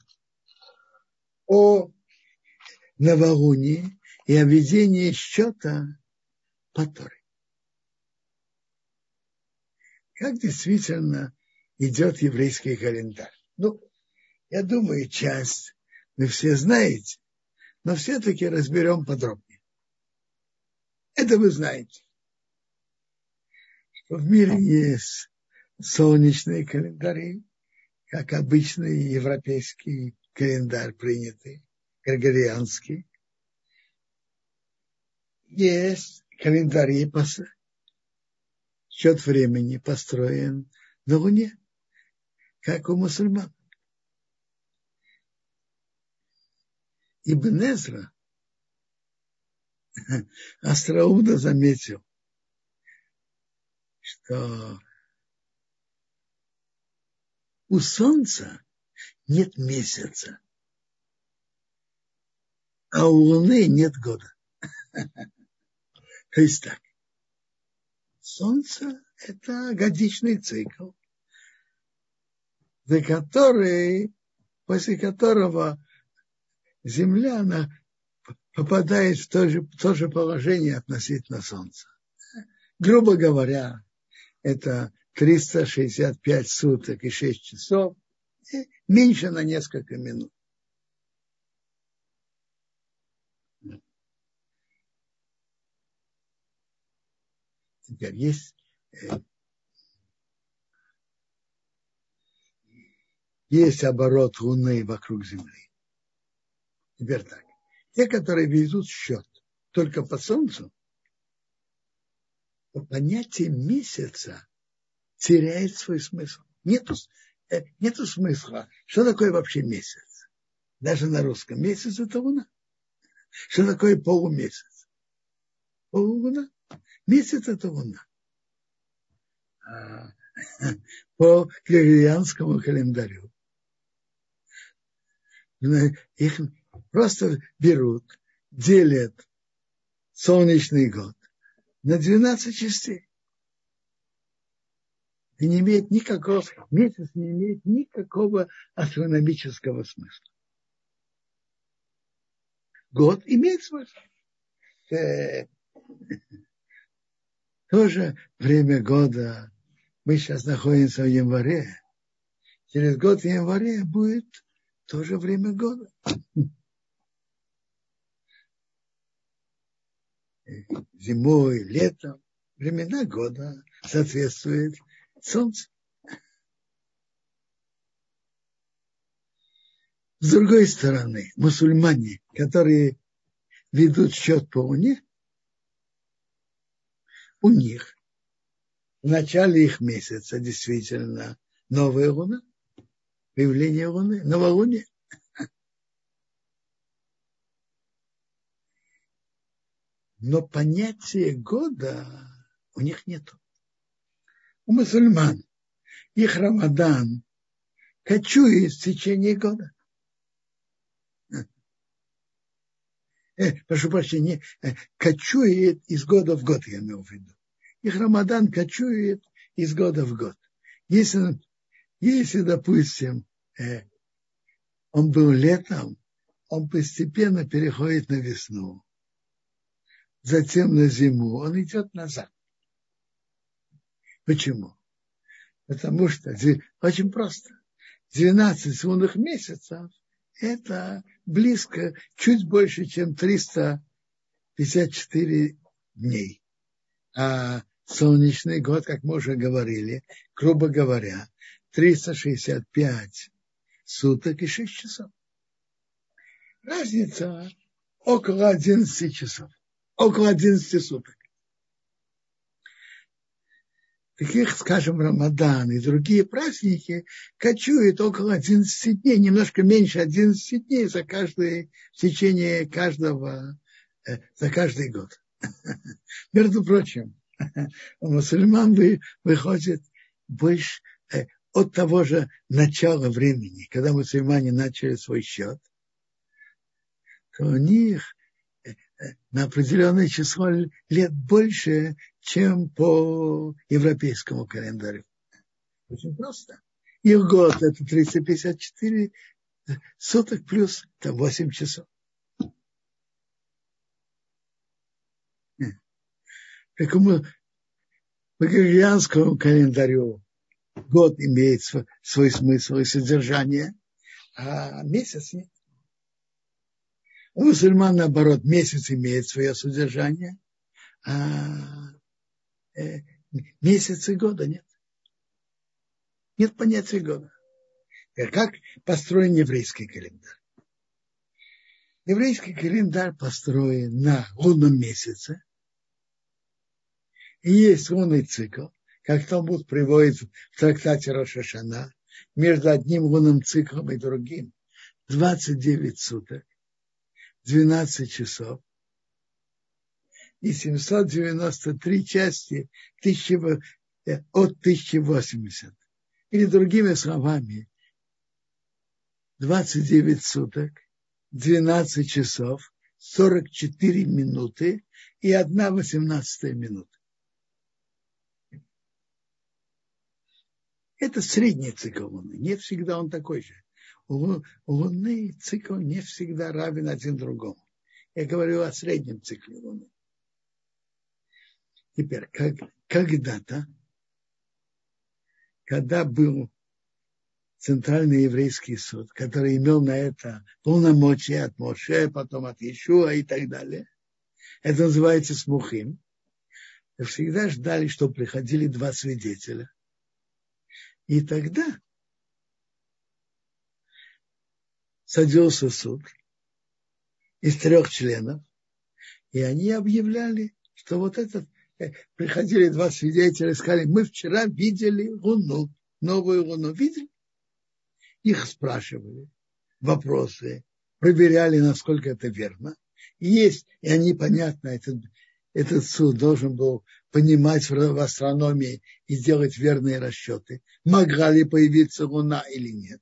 о новолунии и о ведении счета по Торе. Как действительно идет еврейский календарь? Ну, я думаю, часть вы все знаете, но все-таки разберем подробнее. Это вы знаете, что в мире есть солнечные календари, как обычный европейский календарь принятый, григорианский. Есть календари, счет времени построен на Луне, как у мусульман. Ибн Эзра остроумно заметил, что у Солнца нет месяца, а у Луны нет года. То есть так. Солнце – это годичный цикл, за который, после которого Земля, она попадает в то же, то же положение относительно Солнца. Грубо говоря, это 365 суток и 6 часов, меньше на несколько минут. Теперь есть э, есть оборот Луны вокруг Земли. Теперь так. Те, которые везут счет только по солнцу, то понятие месяца теряет свой смысл. Нету, э, нету смысла. Что такое вообще месяц? Даже на русском. Месяц это луна. Что такое полумесяц? Полулуна. Месяц это луна. А, по григорианскому календарю. Их просто берут, делят солнечный год на 12 частей. И не имеет никакого, месяц не имеет никакого астрономического смысла. Год имеет смысл. Тоже время года. Мы сейчас находимся в январе. Через год в январе будет тоже время года. зимой, летом. Времена года соответствует солнцу. С другой стороны, мусульмане, которые ведут счет по луне, у них в начале их месяца действительно новая луна, появление луны, новолуние. Но понятия года у них нет. У мусульман их Рамадан кочует в течение года. Э, прошу прощения, э, кочует из года в год, я имею в виду. Их Рамадан кочует из года в год. Если, если допустим, э, он был летом, он постепенно переходит на весну затем на зиму, он идет назад. Почему? Потому что очень просто. 12 лунных месяцев – это близко, чуть больше, чем 354 дней. А солнечный год, как мы уже говорили, грубо говоря, 365 суток и 6 часов. Разница около 11 часов около 11 суток. Таких, скажем, Рамадан и другие праздники кочуют около 11 дней, немножко меньше 11 дней за каждый, в течение каждого, э, за каждый год. Между прочим, у мусульман выходит больше э, от того же начала времени, когда мусульмане начали свой счет, то у них на определенное число лет больше, чем по европейскому календарю. Очень просто. Их год это 354 суток плюс там, 8 часов. Так мы, по григорианскому календарю год имеет свой смысл и содержание, а месяц нет. У мусульман, наоборот, месяц имеет свое содержание, а э, месяцы года нет. Нет понятия года. Как построен еврейский календарь? Еврейский календарь построен на лунном месяце. И есть лунный цикл, как Талмуд приводит в трактате Рошашана, между одним лунным циклом и другим 29 суток. 12 часов и 793 части э, от 1080. Или другими словами, 29 суток, 12 часов, 44 минуты и 1 18 минута. Это средний цикл Луны. Нет всегда он такой же у Луны цикл не всегда равен один другому. Я говорю о среднем цикле Луны. Теперь, как, когда-то, когда был Центральный еврейский суд, который имел на это полномочия от Моше, потом от Ишуа и так далее, это называется смухим, всегда ждали, что приходили два свидетеля. И тогда садился суд из трех членов, и они объявляли, что вот этот, э, приходили два свидетеля сказали, мы вчера видели луну, новую луну, видели? Их спрашивали, вопросы, проверяли, насколько это верно. И есть, и они, понятно, этот, этот суд должен был понимать в астрономии и делать верные расчеты, могла ли появиться луна или нет.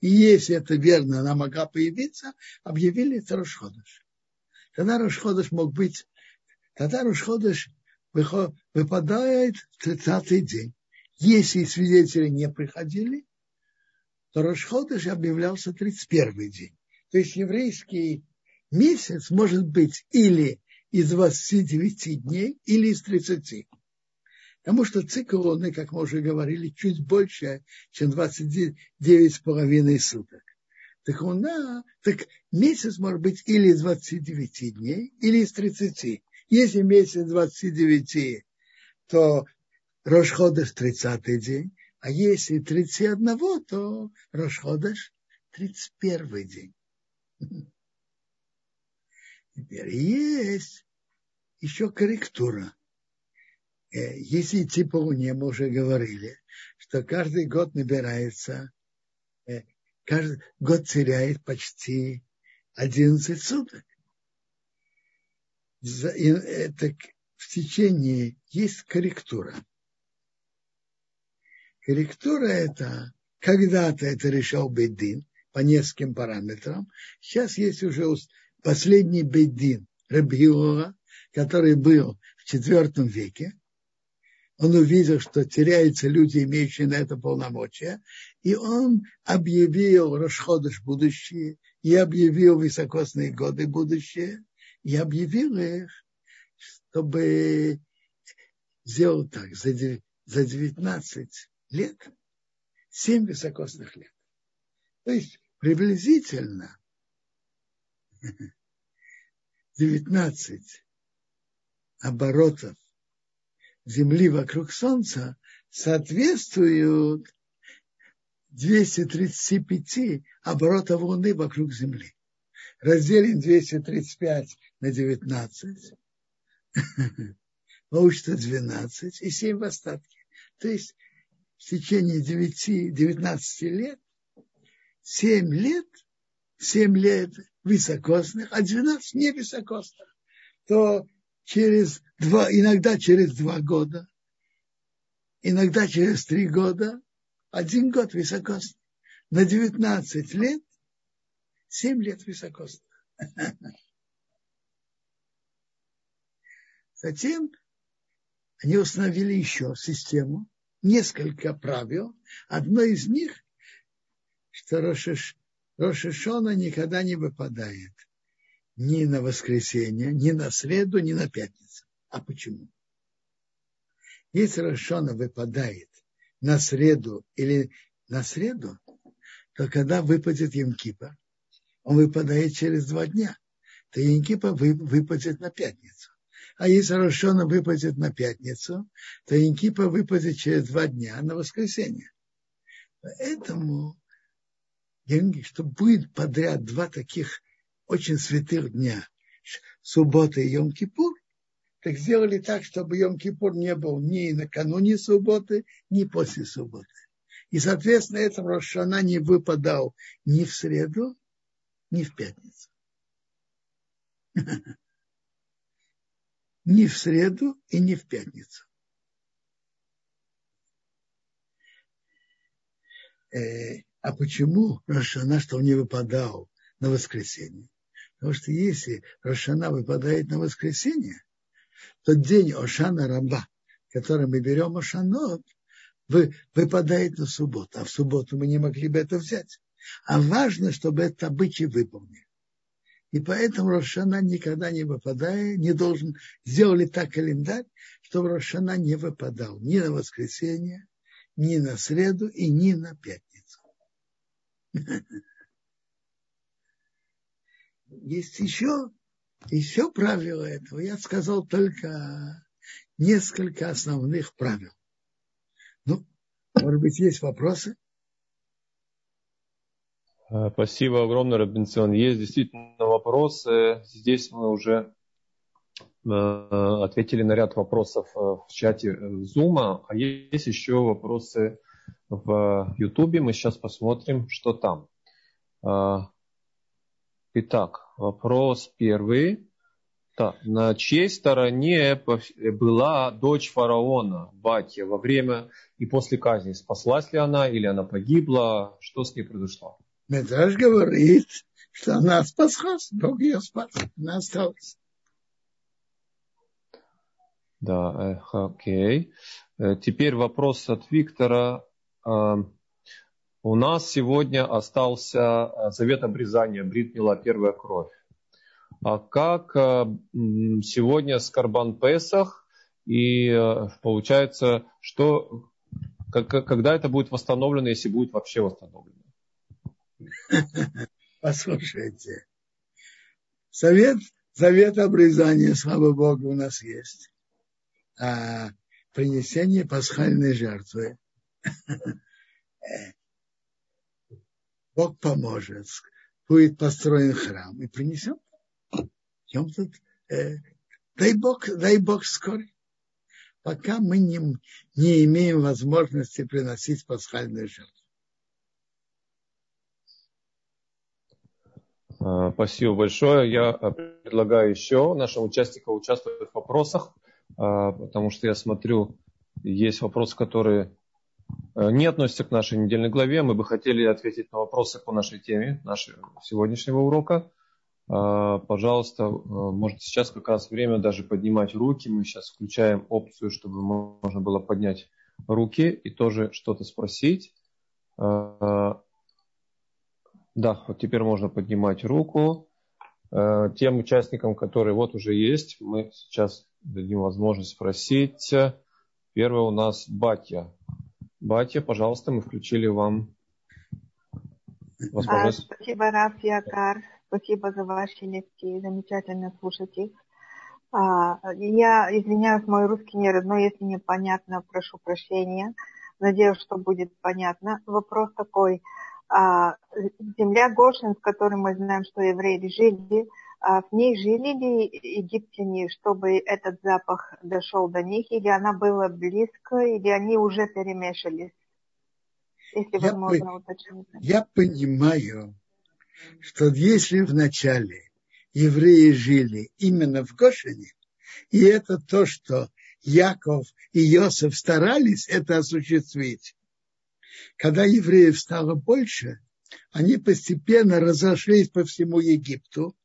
И если это верно, она могла появиться, объявили это Рошходыш. Тогда Рошходыш мог быть, тогда Рошходыш выпадает в 30-й день. Если свидетели не приходили, то Рошходыш объявлялся 31-й день. То есть еврейский месяц может быть или из 29 дней, или из 30. Потому что цикл Луны, как мы уже говорили, чуть больше, чем 29 с половиной суток. Так Луна, так месяц может быть или из 29 дней, или из 30. Если месяц 29, то Рошходыш 30 день, а если 31, то Рошходыш 31 день. Теперь есть еще корректура. Э, если идти по Луне, мы уже говорили, что каждый год набирается, э, каждый год теряет почти 11 суток. Это в течение есть корректура. Корректура это, когда-то это решал Бейдин по нескольким параметрам. Сейчас есть уже последний Бейдин Рабиора, который был в IV веке. Он увидел, что теряются люди, имеющие на это полномочия, и он объявил Рошходыш будущее, и объявил високосные годы будущее, и объявил их, чтобы сделать так, за 19 лет, 7 високосных лет. То есть приблизительно 19 оборотов Земли вокруг Солнца соответствуют 235 оборотов Луны вокруг Земли. Разделим 235 на 19, получится 12 и 7 в остатке. То есть в течение 9, 19 лет, 7 лет, 7 лет высокосных, а 12 не высокосных, то через два, иногда через два года, иногда через три года, один год высокосный. На 19 лет, 7 лет высокосных. Затем они установили еще систему, несколько правил. Одно из них, что Рошиш, Рошишона никогда не выпадает ни на воскресенье, ни на среду, ни на пятницу. А почему? Если Рошона выпадает на среду или на среду, то когда выпадет Емкипа, он выпадает через два дня, то Емкипа выпадет на пятницу. А если Рошона выпадет на пятницу, то Инкипа выпадет через два дня на воскресенье. Поэтому, что будет подряд два таких очень святых дня, суббота и Йом-Кипур, так сделали так, чтобы Йом-Кипур не был ни накануне субботы, ни после субботы. И, соответственно, этому Рошана не выпадал ни в среду, ни в пятницу. ни в среду и ни в пятницу. Э, а почему Рошана, что он не выпадал на воскресенье? Потому что если Рошана выпадает на воскресенье, то день Ошана Раба, который мы берем Ошанот, выпадает на субботу. А в субботу мы не могли бы это взять. А важно, чтобы это обычай выполнили. И поэтому Рошана никогда не выпадая, не должен, сделали так календарь, чтобы Рошана не выпадал ни на воскресенье, ни на среду и ни на пятницу. Есть еще, еще правила этого. Я сказал только несколько основных правил. Ну, может быть, есть вопросы? Э, спасибо огромное, Робинсон. Есть действительно вопросы. Здесь мы уже э, ответили на ряд вопросов э, в чате Zoom, а есть еще вопросы в YouTube. Мы сейчас посмотрим, что там. Итак, вопрос первый. Так, на чьей стороне была дочь фараона, Батья, во время и после казни? Спаслась ли она или она погибла? Что с ней произошло? Медраж говорит, что она спаслась, Бог ее спас, она осталась. Да, э, окей. Э, теперь вопрос от Виктора. Э, у нас сегодня остался завет обрезания, брит мила первая кровь. А как сегодня с Карбан Песах и получается, что когда это будет восстановлено, если будет вообще восстановлено? Послушайте. Совет, Завет обрезания, слава Богу, у нас есть. А принесение пасхальной жертвы. Бог поможет. Будет построен храм и принесем. Тут, э, дай Бог, дай Бог скоро. Пока мы не, не имеем возможности приносить пасхальную жертву. А, спасибо большое. Я а, предлагаю еще нашим участникам участвовать в вопросах, а, потому что я смотрю, есть вопросы, которые не относятся к нашей недельной главе. Мы бы хотели ответить на вопросы по нашей теме, нашего сегодняшнего урока. Пожалуйста, может сейчас как раз время даже поднимать руки. Мы сейчас включаем опцию, чтобы можно было поднять руки и тоже что-то спросить. Да, вот теперь можно поднимать руку. Э, тем участникам, которые вот уже есть, мы сейчас дадим возможность спросить. Первый у нас Батя. Батя, пожалуйста, мы включили вам возможность. А, спасибо, Раф Якар. Спасибо за ваши лекции. Замечательно слушать их. А, я извиняюсь, мой русский не родной. Если непонятно, прошу прощения. Надеюсь, что будет понятно. Вопрос такой а, земля Гошин, в которой мы знаем, что евреи жили, в ней жили ли египтяне, чтобы этот запах дошел до них, или она была близко, или они уже перемешались? Если я возможно уточнить. Я понимаю, что если вначале евреи жили именно в Гошине, и это то, что Яков и Иосиф старались это осуществить, когда евреев стало больше, они постепенно разошлись по всему Египту.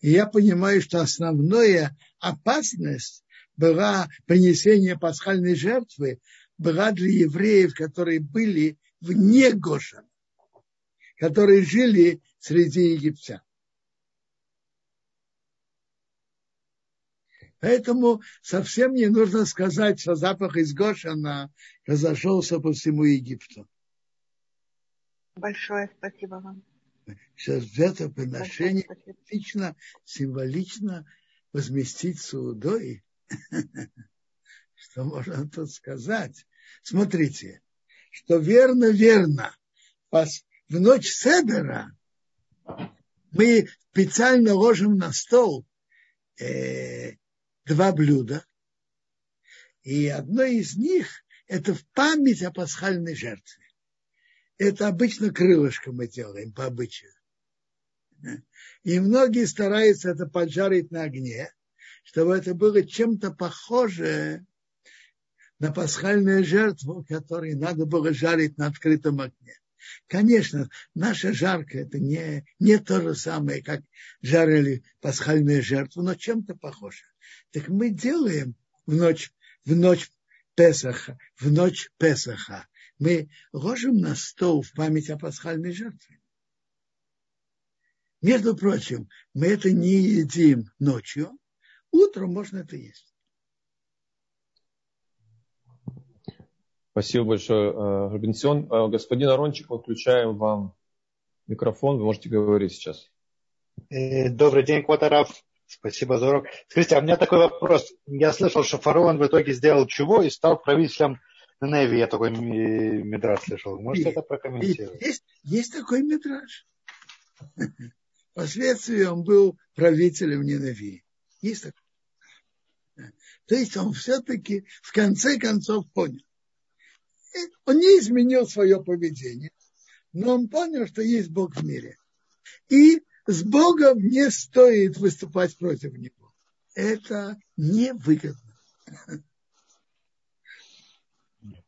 И я понимаю, что основная опасность была принесение пасхальной жертвы, была для евреев, которые были вне Гошина, которые жили среди египтян. Поэтому совсем не нужно сказать, что запах из Гошина разошелся по всему Египту. Большое спасибо вам. Сейчас жертвоприношение символично, символично возместить судой. Что можно тут сказать? Смотрите, что верно, верно. В ночь Седера мы специально ложим на стол э, два блюда. И одно из них – это в память о пасхальной жертве. Это обычно крылышко мы делаем по обычаю. И многие стараются это поджарить на огне, чтобы это было чем-то похоже на пасхальную жертву, которую надо было жарить на открытом огне. Конечно, наша жарка это не, не то же самое, как жарили пасхальную жертву, но чем-то похоже. Так мы делаем в ночь, в ночь Песаха, в ночь Песаха мы ложим на стол в память о пасхальной жертве. Между прочим, мы это не едим ночью, утром можно это есть. Спасибо большое, э, Робинсон. Э, господин Арончик, мы включаем вам микрофон, вы можете говорить сейчас. Э, добрый день, Кватараф. Спасибо за урок. Скажите, а у меня такой вопрос. Я слышал, что фараон в итоге сделал чего и стал правителем Неви. Я такой мидраж слышал. Можете это прокомментировать? Есть, есть такой мидраж. Впоследствии он был правителем Ниневии. Есть такой. То есть он все-таки в конце концов понял. Он не изменил свое поведение, но он понял, что есть Бог в мире. И с Богом не стоит выступать против Него. Это невыгодно.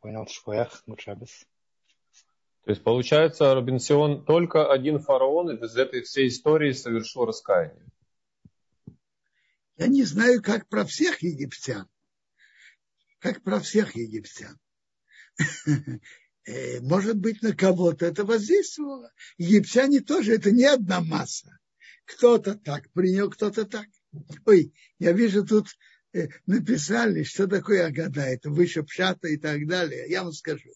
Понял, швех, мучабес. То есть получается, Робинсион, только один фараон из этой всей истории совершил раскаяние. Я не знаю, как про всех египтян. Как про всех египтян. Э, может быть, на кого-то это воздействовало. Египтяне тоже, это не одна масса. Кто-то так принял, кто-то так. Ой, я вижу тут написали, что такое Агада, это выше Пшата и так далее. Я вам скажу.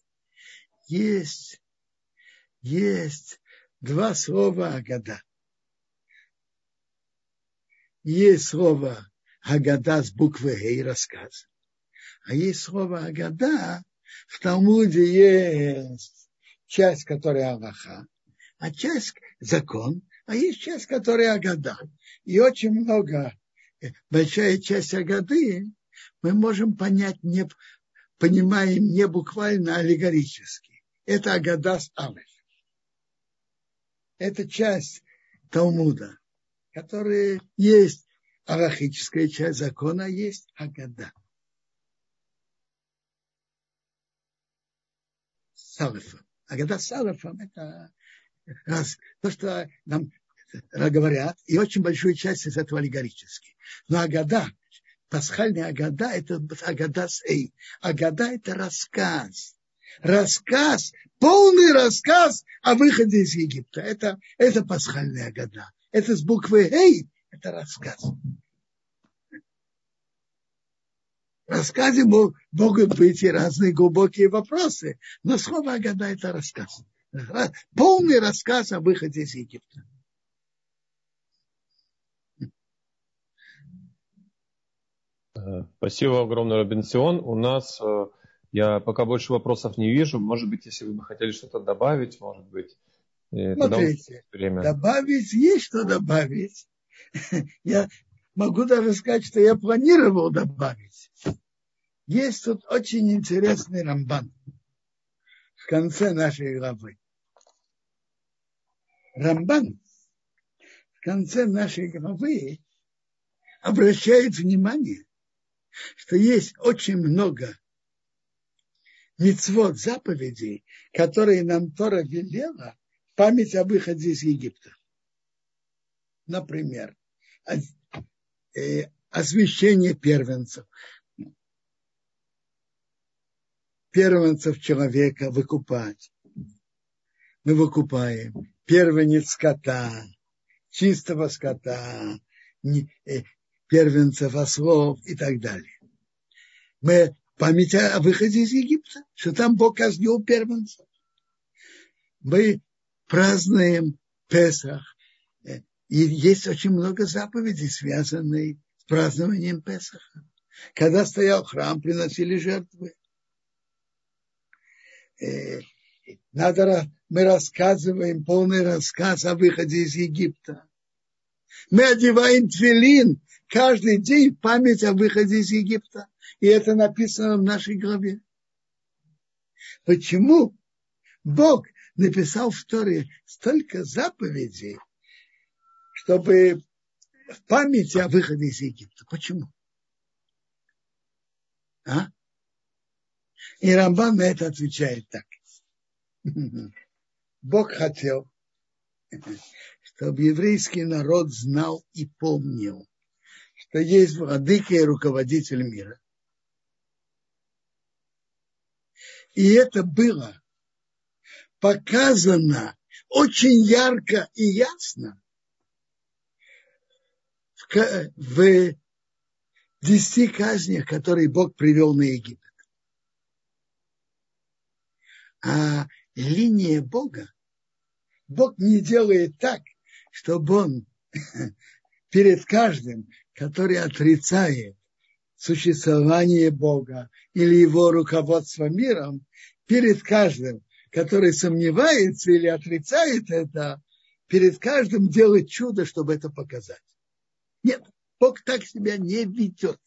Есть, есть два слова Агада. есть слово Агада с буквы Гей рассказ. А есть слово Агада, в Талмуде есть часть, которая Аллаха, а часть закон, а есть часть, которая Агада. И очень много, э, большая часть Агады мы можем понять, не, понимаем не буквально, а аллегорически. Это Агадас Алеф. Это часть Талмуда, которая есть арахическая часть закона, есть Агада. Салифом. Агада Салифом – это раз, то, что нам говорят, и очень большую часть из этого аллегорически. Но Агада, пасхальная Агада – это Агада с Эй. Агада – это рассказ. Рассказ, полный рассказ о выходе из Египта. Это, это пасхальная Агада. Это с буквы Эй, это рассказ. В рассказе могут быть и разные глубокие вопросы, но слово Агада – это рассказ. Полный рассказ о выходе из Египта. Спасибо огромное, Робинсион. У нас, э, я пока больше вопросов не вижу. Может быть, если вы бы хотели что-то добавить, может быть. Э, Смотрите, время. добавить есть что добавить. Я могу даже сказать, что я планировал добавить. Есть тут очень интересный рамбан в конце нашей главы. Рамбан в конце нашей главы обращает внимание, что есть очень много мецвод заповедей, которые нам Тора велела в память о выходе из Египта. Например, э, освящение первенцев. Первенцев человека выкупать. Мы выкупаем первенец скота, чистого скота, э, первенцев ослов и так далее. Мы память о выходе из Египта, что там Бог казнил первенцев. Мы празднуем Песах, э, и есть очень много заповедей, связанных с празднованием Песаха. Когда стоял храм, приносили жертвы. Э, надо, мы рассказываем полный рассказ о выходе из Египта. Мы одеваем твилин каждый день память о выходе из Египта. И это написано в нашей главе. Почему Бог написал в Торе столько заповедей, чтобы в памяти о выходе из Египта? Почему? А? И Рамбан на это отвечает так. Бог хотел, чтобы еврейский народ знал и помнил, что есть владыка и руководитель мира. И это было показано очень ярко и ясно в, десяти казнях, которые Бог привел на Египет. А линия Бога, Бог не делает так, чтобы он перед каждым, который отрицает существование Бога или его руководство миром, перед каждым, который сомневается или отрицает это, перед каждым делать чудо, чтобы это показать. Нет, Бог так себя не ведет.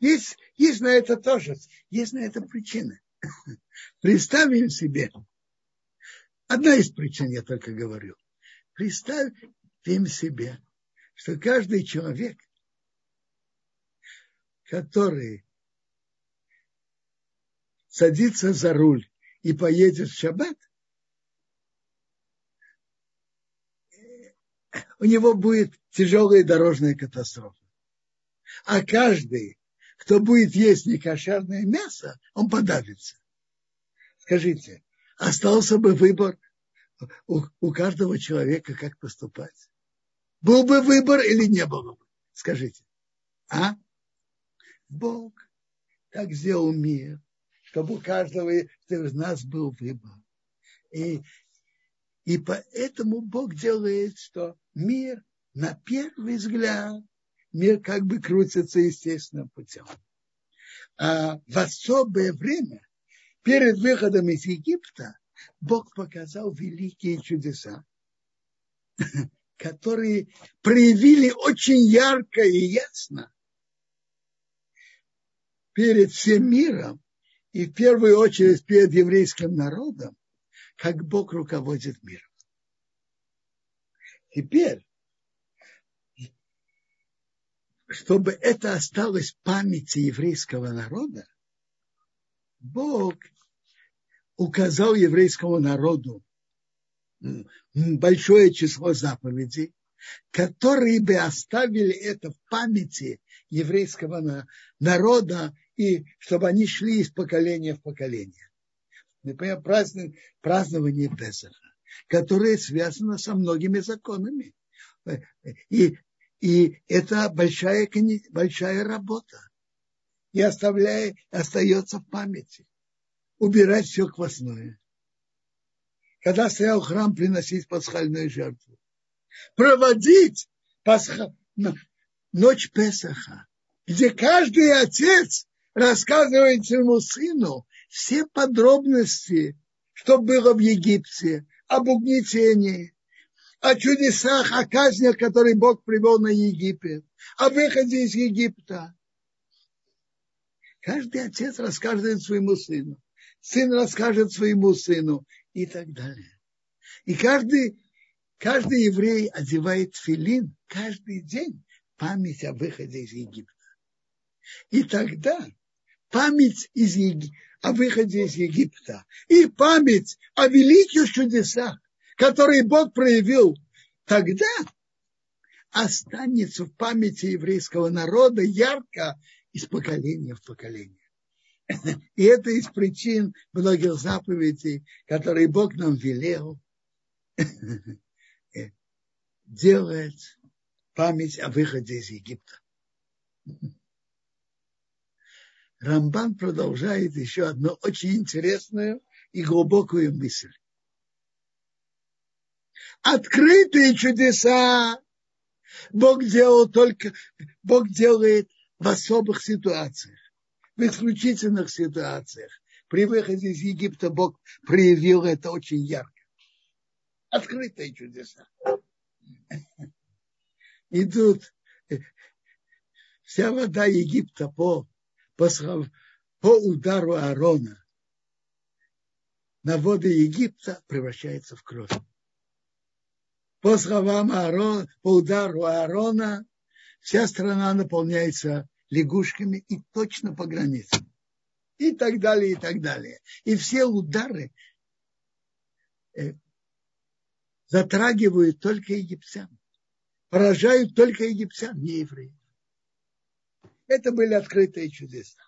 Есть, есть на это тоже, есть на это причина. Представим себе, одна из причин я только говорю, представим себе, что каждый человек, который садится за руль и поедет в шаббат, у него будет тяжелая дорожная катастрофа. А каждый, кто будет есть некошерное мясо, он подавится. Скажите, остался бы выбор у, у каждого человека, как поступать? Был бы выбор или не было бы? Скажите. А? Бог так сделал мир, чтобы у каждого из нас был выбор. И, и поэтому Бог делает, что мир на первый взгляд мир как бы крутится естественным путем. А в особое время, перед выходом из Египта, Бог показал великие чудеса, которые проявили очень ярко и ясно перед всем миром и в первую очередь перед еврейским народом, как Бог руководит миром. Теперь, чтобы это осталось в памяти еврейского народа, Бог указал еврейскому народу большое число заповедей, которые бы оставили это в памяти еврейского народа и чтобы они шли из поколения в поколение. Например, празднование, празднование Песаха, которое связано со многими законами. И, и это большая, большая работа. И оставляет, остается в памяти. Убирать все квасное когда стоял храм приносить пасхальную жертву. Проводить пасха, ночь Песаха, где каждый отец рассказывает своему сыну все подробности, что было в Египте, об угнетении, о чудесах, о казнях, которые Бог привел на Египет, о выходе из Египта. Каждый отец рассказывает своему сыну. Сын расскажет своему сыну и так далее. И каждый, каждый еврей одевает филин каждый день память о выходе из Египта. И тогда память из Еги... о выходе из Египта и память о великих чудесах, которые Бог проявил тогда, останется в памяти еврейского народа ярко из поколения в поколение. И это из причин многих заповедей, которые Бог нам велел делать память о выходе из Египта. Рамбан продолжает еще одну очень интересную и глубокую мысль. Открытые чудеса Бог делал только, Бог делает в особых ситуациях в исключительных ситуациях. При выходе из Египта Бог проявил это очень ярко. Открытые чудеса. Идут вся вода Египта по, по, по удару Аарона на воды Египта превращается в кровь. По словам Аарона, по удару Аарона, вся страна наполняется лягушками и точно по границе. И так далее, и так далее. И все удары э, затрагивают только египтян. Поражают только египтян, не евреев. Это были открытые чудеса.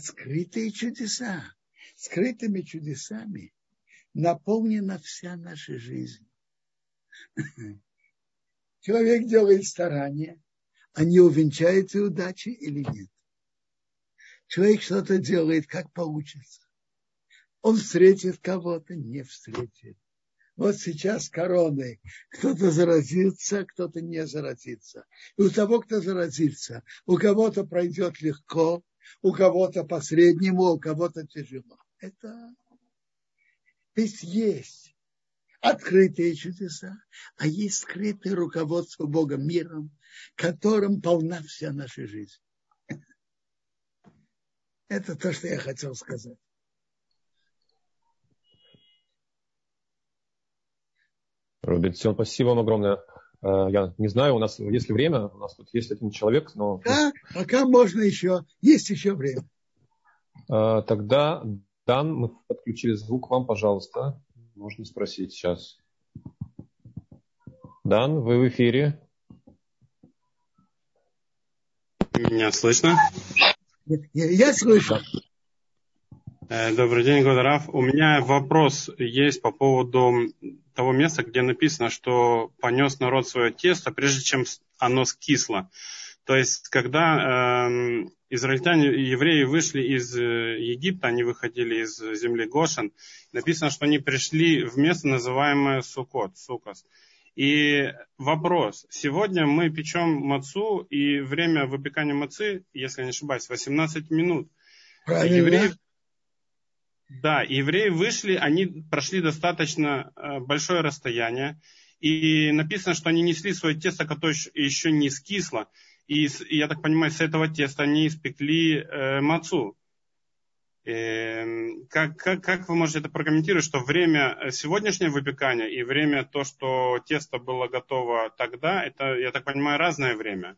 Скрытые чудеса, скрытыми чудесами наполнена вся наша жизнь. Человек делает старания, они увенчаются удачей или нет. Человек что-то делает, как получится. Он встретит кого-то, не встретит. Вот сейчас короны. Кто-то заразится, кто-то не заразится. И у того, кто заразится, у кого-то пройдет легко, у кого-то по-среднему, у кого-то тяжело. Это ведь есть открытые чудеса, а есть скрытое руководство Богом миром, которым полна вся наша жизнь. Это то, что я хотел сказать. Робинсон, спасибо вам огромное. Э, я не знаю, у нас есть ли время, у нас тут есть один человек, но... Да, пока можно еще, есть еще время. Э, тогда, Дан, мы подключили звук вам, пожалуйста. Можно спросить сейчас. Дан, вы в эфире. Меня слышно? Я, слышу. Э, добрый день, Годарав. У меня вопрос есть по поводу того места, где написано, что понес народ свое тесто, прежде чем оно скисло. То есть, когда э, израильтяне, евреи вышли из э, Египта, они выходили из земли Гошин, написано, что они пришли в место, называемое Сукот, Сукос. И вопрос. Сегодня мы печем мацу, и время выпекания мацы, если не ошибаюсь, 18 минут. Правильно. Евреи, да, евреи вышли, они прошли достаточно э, большое расстояние. И написано, что они несли свое тесто, которое еще не скисло. И, я так понимаю, с этого теста они испекли э, мацу. Эм, как, как, как вы можете это прокомментировать, что время э, сегодняшнего выпекания и время то, что тесто было готово тогда, это, я так понимаю, разное время?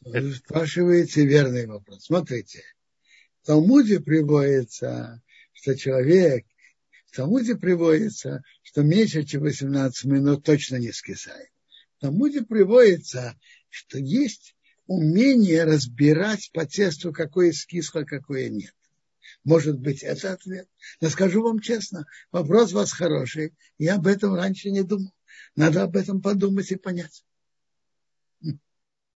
Вы спрашиваете верный вопрос. Смотрите, в Талмуде приводится, что человек, в Талмуде приводится, что меньше, чем 18 минут точно не скисает. В Талмуде приводится, что есть умение разбирать по тесту, какое скисло, какое нет. Может быть, это ответ. Но скажу вам честно, вопрос у вас хороший. Я об этом раньше не думал. Надо об этом подумать и понять.